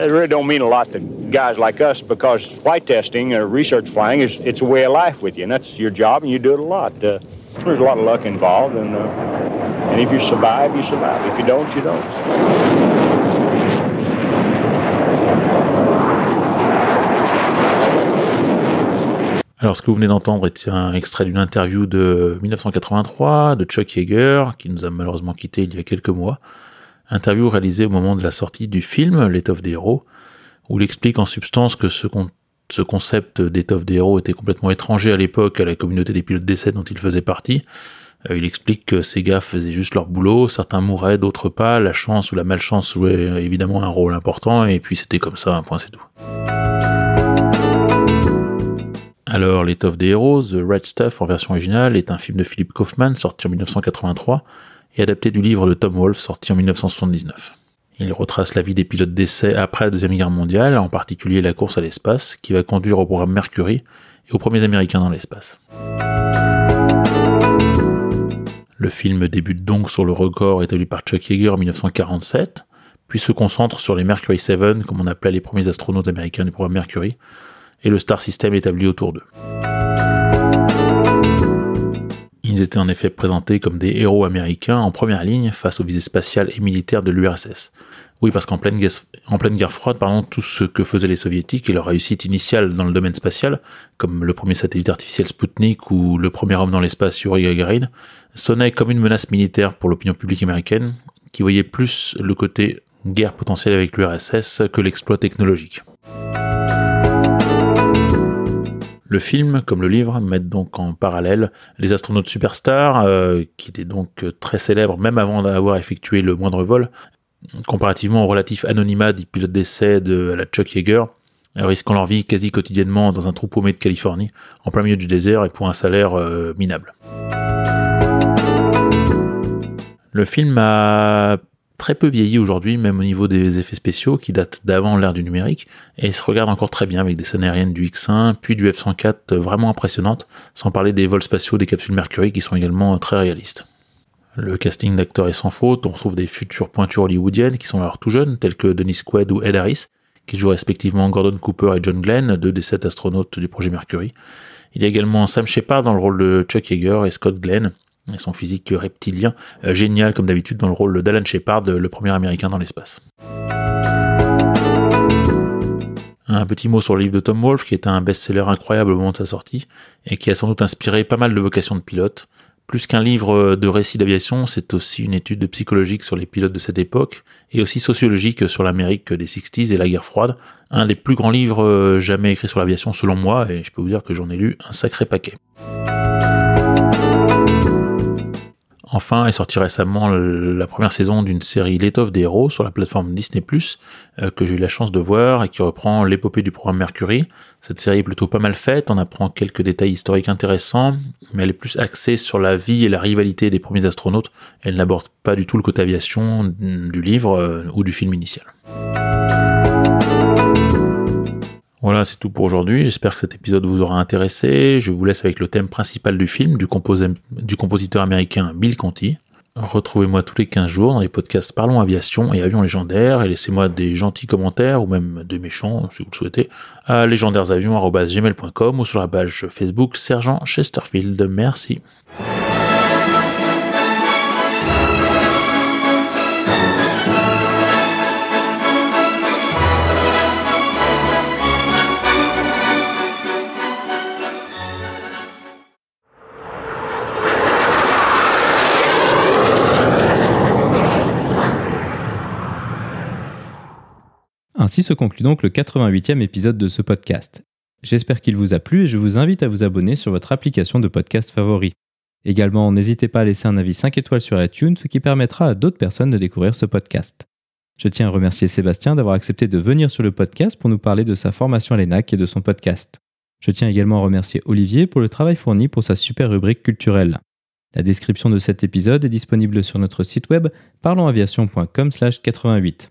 it really don't mean a lot to guys like us because flight testing or research flying is it's a way of life with you, and that's your job, and you do it a lot. Uh, there's a lot of luck involved, and and if you survive, you survive. If you don't, you don't. Alors, ce que vous venez d'entendre est un extrait d'une interview de 1983 de Chuck Yeager, qui nous a malheureusement quitté il y a quelques mois. Interview réalisée au moment de la sortie du film L'étoffe des héros, où il explique en substance que ce, ce concept d'étoffe des héros était complètement étranger à l'époque à la communauté des pilotes d'essai dont il faisait partie. Euh, il explique que ces gars faisaient juste leur boulot, certains mouraient, d'autres pas, la chance ou la malchance jouait évidemment un rôle important, et puis c'était comme ça, un point c'est tout. Alors, L'étoffe des héros, The Red Stuff en version originale, est un film de Philip Kaufman sorti en 1983 et adapté du livre de Tom Wolfe sorti en 1979. Il retrace la vie des pilotes d'essai après la Deuxième Guerre mondiale, en particulier la course à l'espace, qui va conduire au programme Mercury et aux premiers Américains dans l'espace. Le film débute donc sur le record établi par Chuck Yeager en 1947, puis se concentre sur les Mercury 7, comme on appelait les premiers astronautes américains du programme Mercury, et le star system établi autour d'eux. Ils étaient en effet présentés comme des héros américains en première ligne face aux visées spatiales et militaires de l'URSS. Oui, parce qu'en pleine, guerre froide, pardon, tout ce que faisaient les soviétiques et leur réussite initiale dans le domaine spatial, comme le premier satellite artificiel Sputnik ou le premier homme dans l'espace Yuri Gagarin, sonnait comme une menace militaire pour l'opinion publique américaine, qui voyait plus le côté guerre potentielle avec l'URSS que l'exploit technologique. Le film, comme le livre, mettent donc en parallèle les astronautes superstars, euh, qui étaient donc très célèbres même avant d'avoir effectué le moindre vol, comparativement au relatif anonymat des pilotes d'essai de la Chuck Yeager, risquant leur vie quasi quotidiennement dans un trou paumé de Californie, en plein milieu du désert et pour un salaire euh, minable. Le film a très peu vieilli aujourd'hui, même au niveau des effets spéciaux qui datent d'avant l'ère du numérique, et se regarde encore très bien avec des scènes aériennes du X1, puis du F-104 vraiment impressionnantes, sans parler des vols spatiaux des capsules Mercury qui sont également très réalistes. Le casting d'acteurs est sans faute, on retrouve des futures pointures hollywoodiennes qui sont alors tout jeunes, tels que Dennis Quaid ou Ed Harris, qui jouent respectivement Gordon Cooper et John Glenn, deux des sept astronautes du projet Mercury. Il y a également Sam Shepard dans le rôle de Chuck Yeager et Scott Glenn, et son physique reptilien, euh, génial comme d'habitude dans le rôle d'Alan Shepard, le premier américain dans l'espace. Un petit mot sur le livre de Tom Wolfe, qui est un best-seller incroyable au moment de sa sortie, et qui a sans doute inspiré pas mal de vocations de pilotes. Plus qu'un livre de récits d'aviation, c'est aussi une étude psychologique sur les pilotes de cette époque, et aussi sociologique sur l'Amérique des 60s et la guerre froide. Un des plus grands livres euh, jamais écrits sur l'aviation selon moi, et je peux vous dire que j'en ai lu un sacré paquet. Enfin est sorti récemment la première saison d'une série L'étoffe des héros sur la plateforme Disney+, euh, que j'ai eu la chance de voir et qui reprend l'épopée du programme Mercury. Cette série est plutôt pas mal faite, on apprend quelques détails historiques intéressants, mais elle est plus axée sur la vie et la rivalité des premiers astronautes. Elle n'aborde pas du tout le côté aviation du livre euh, ou du film initial. Voilà, c'est tout pour aujourd'hui. J'espère que cet épisode vous aura intéressé. Je vous laisse avec le thème principal du film du, compositeur américain Bill Conti. Retrouvez-moi tous les 15 jours dans les podcasts Parlons Aviation et Avions Légendaires et laissez-moi des gentils commentaires ou même des méchants si vous le souhaitez à légendairesavions.gmail.com ou sur la page Facebook Sergent Chesterfield. Merci. Ainsi se conclut donc le 88e épisode de ce podcast. J'espère qu'il vous a plu et je vous invite à vous abonner sur votre application de podcast favori. Également, n'hésitez pas à laisser un avis 5 étoiles sur iTunes, ce qui permettra à d'autres personnes de découvrir ce podcast. Je tiens à remercier Sébastien d'avoir accepté de venir sur le podcast pour nous parler de sa formation à l'ENAC et de son podcast. Je tiens également à remercier Olivier pour le travail fourni pour sa super rubrique culturelle. La description de cet épisode est disponible sur notre site web parlonsaviation.com/88.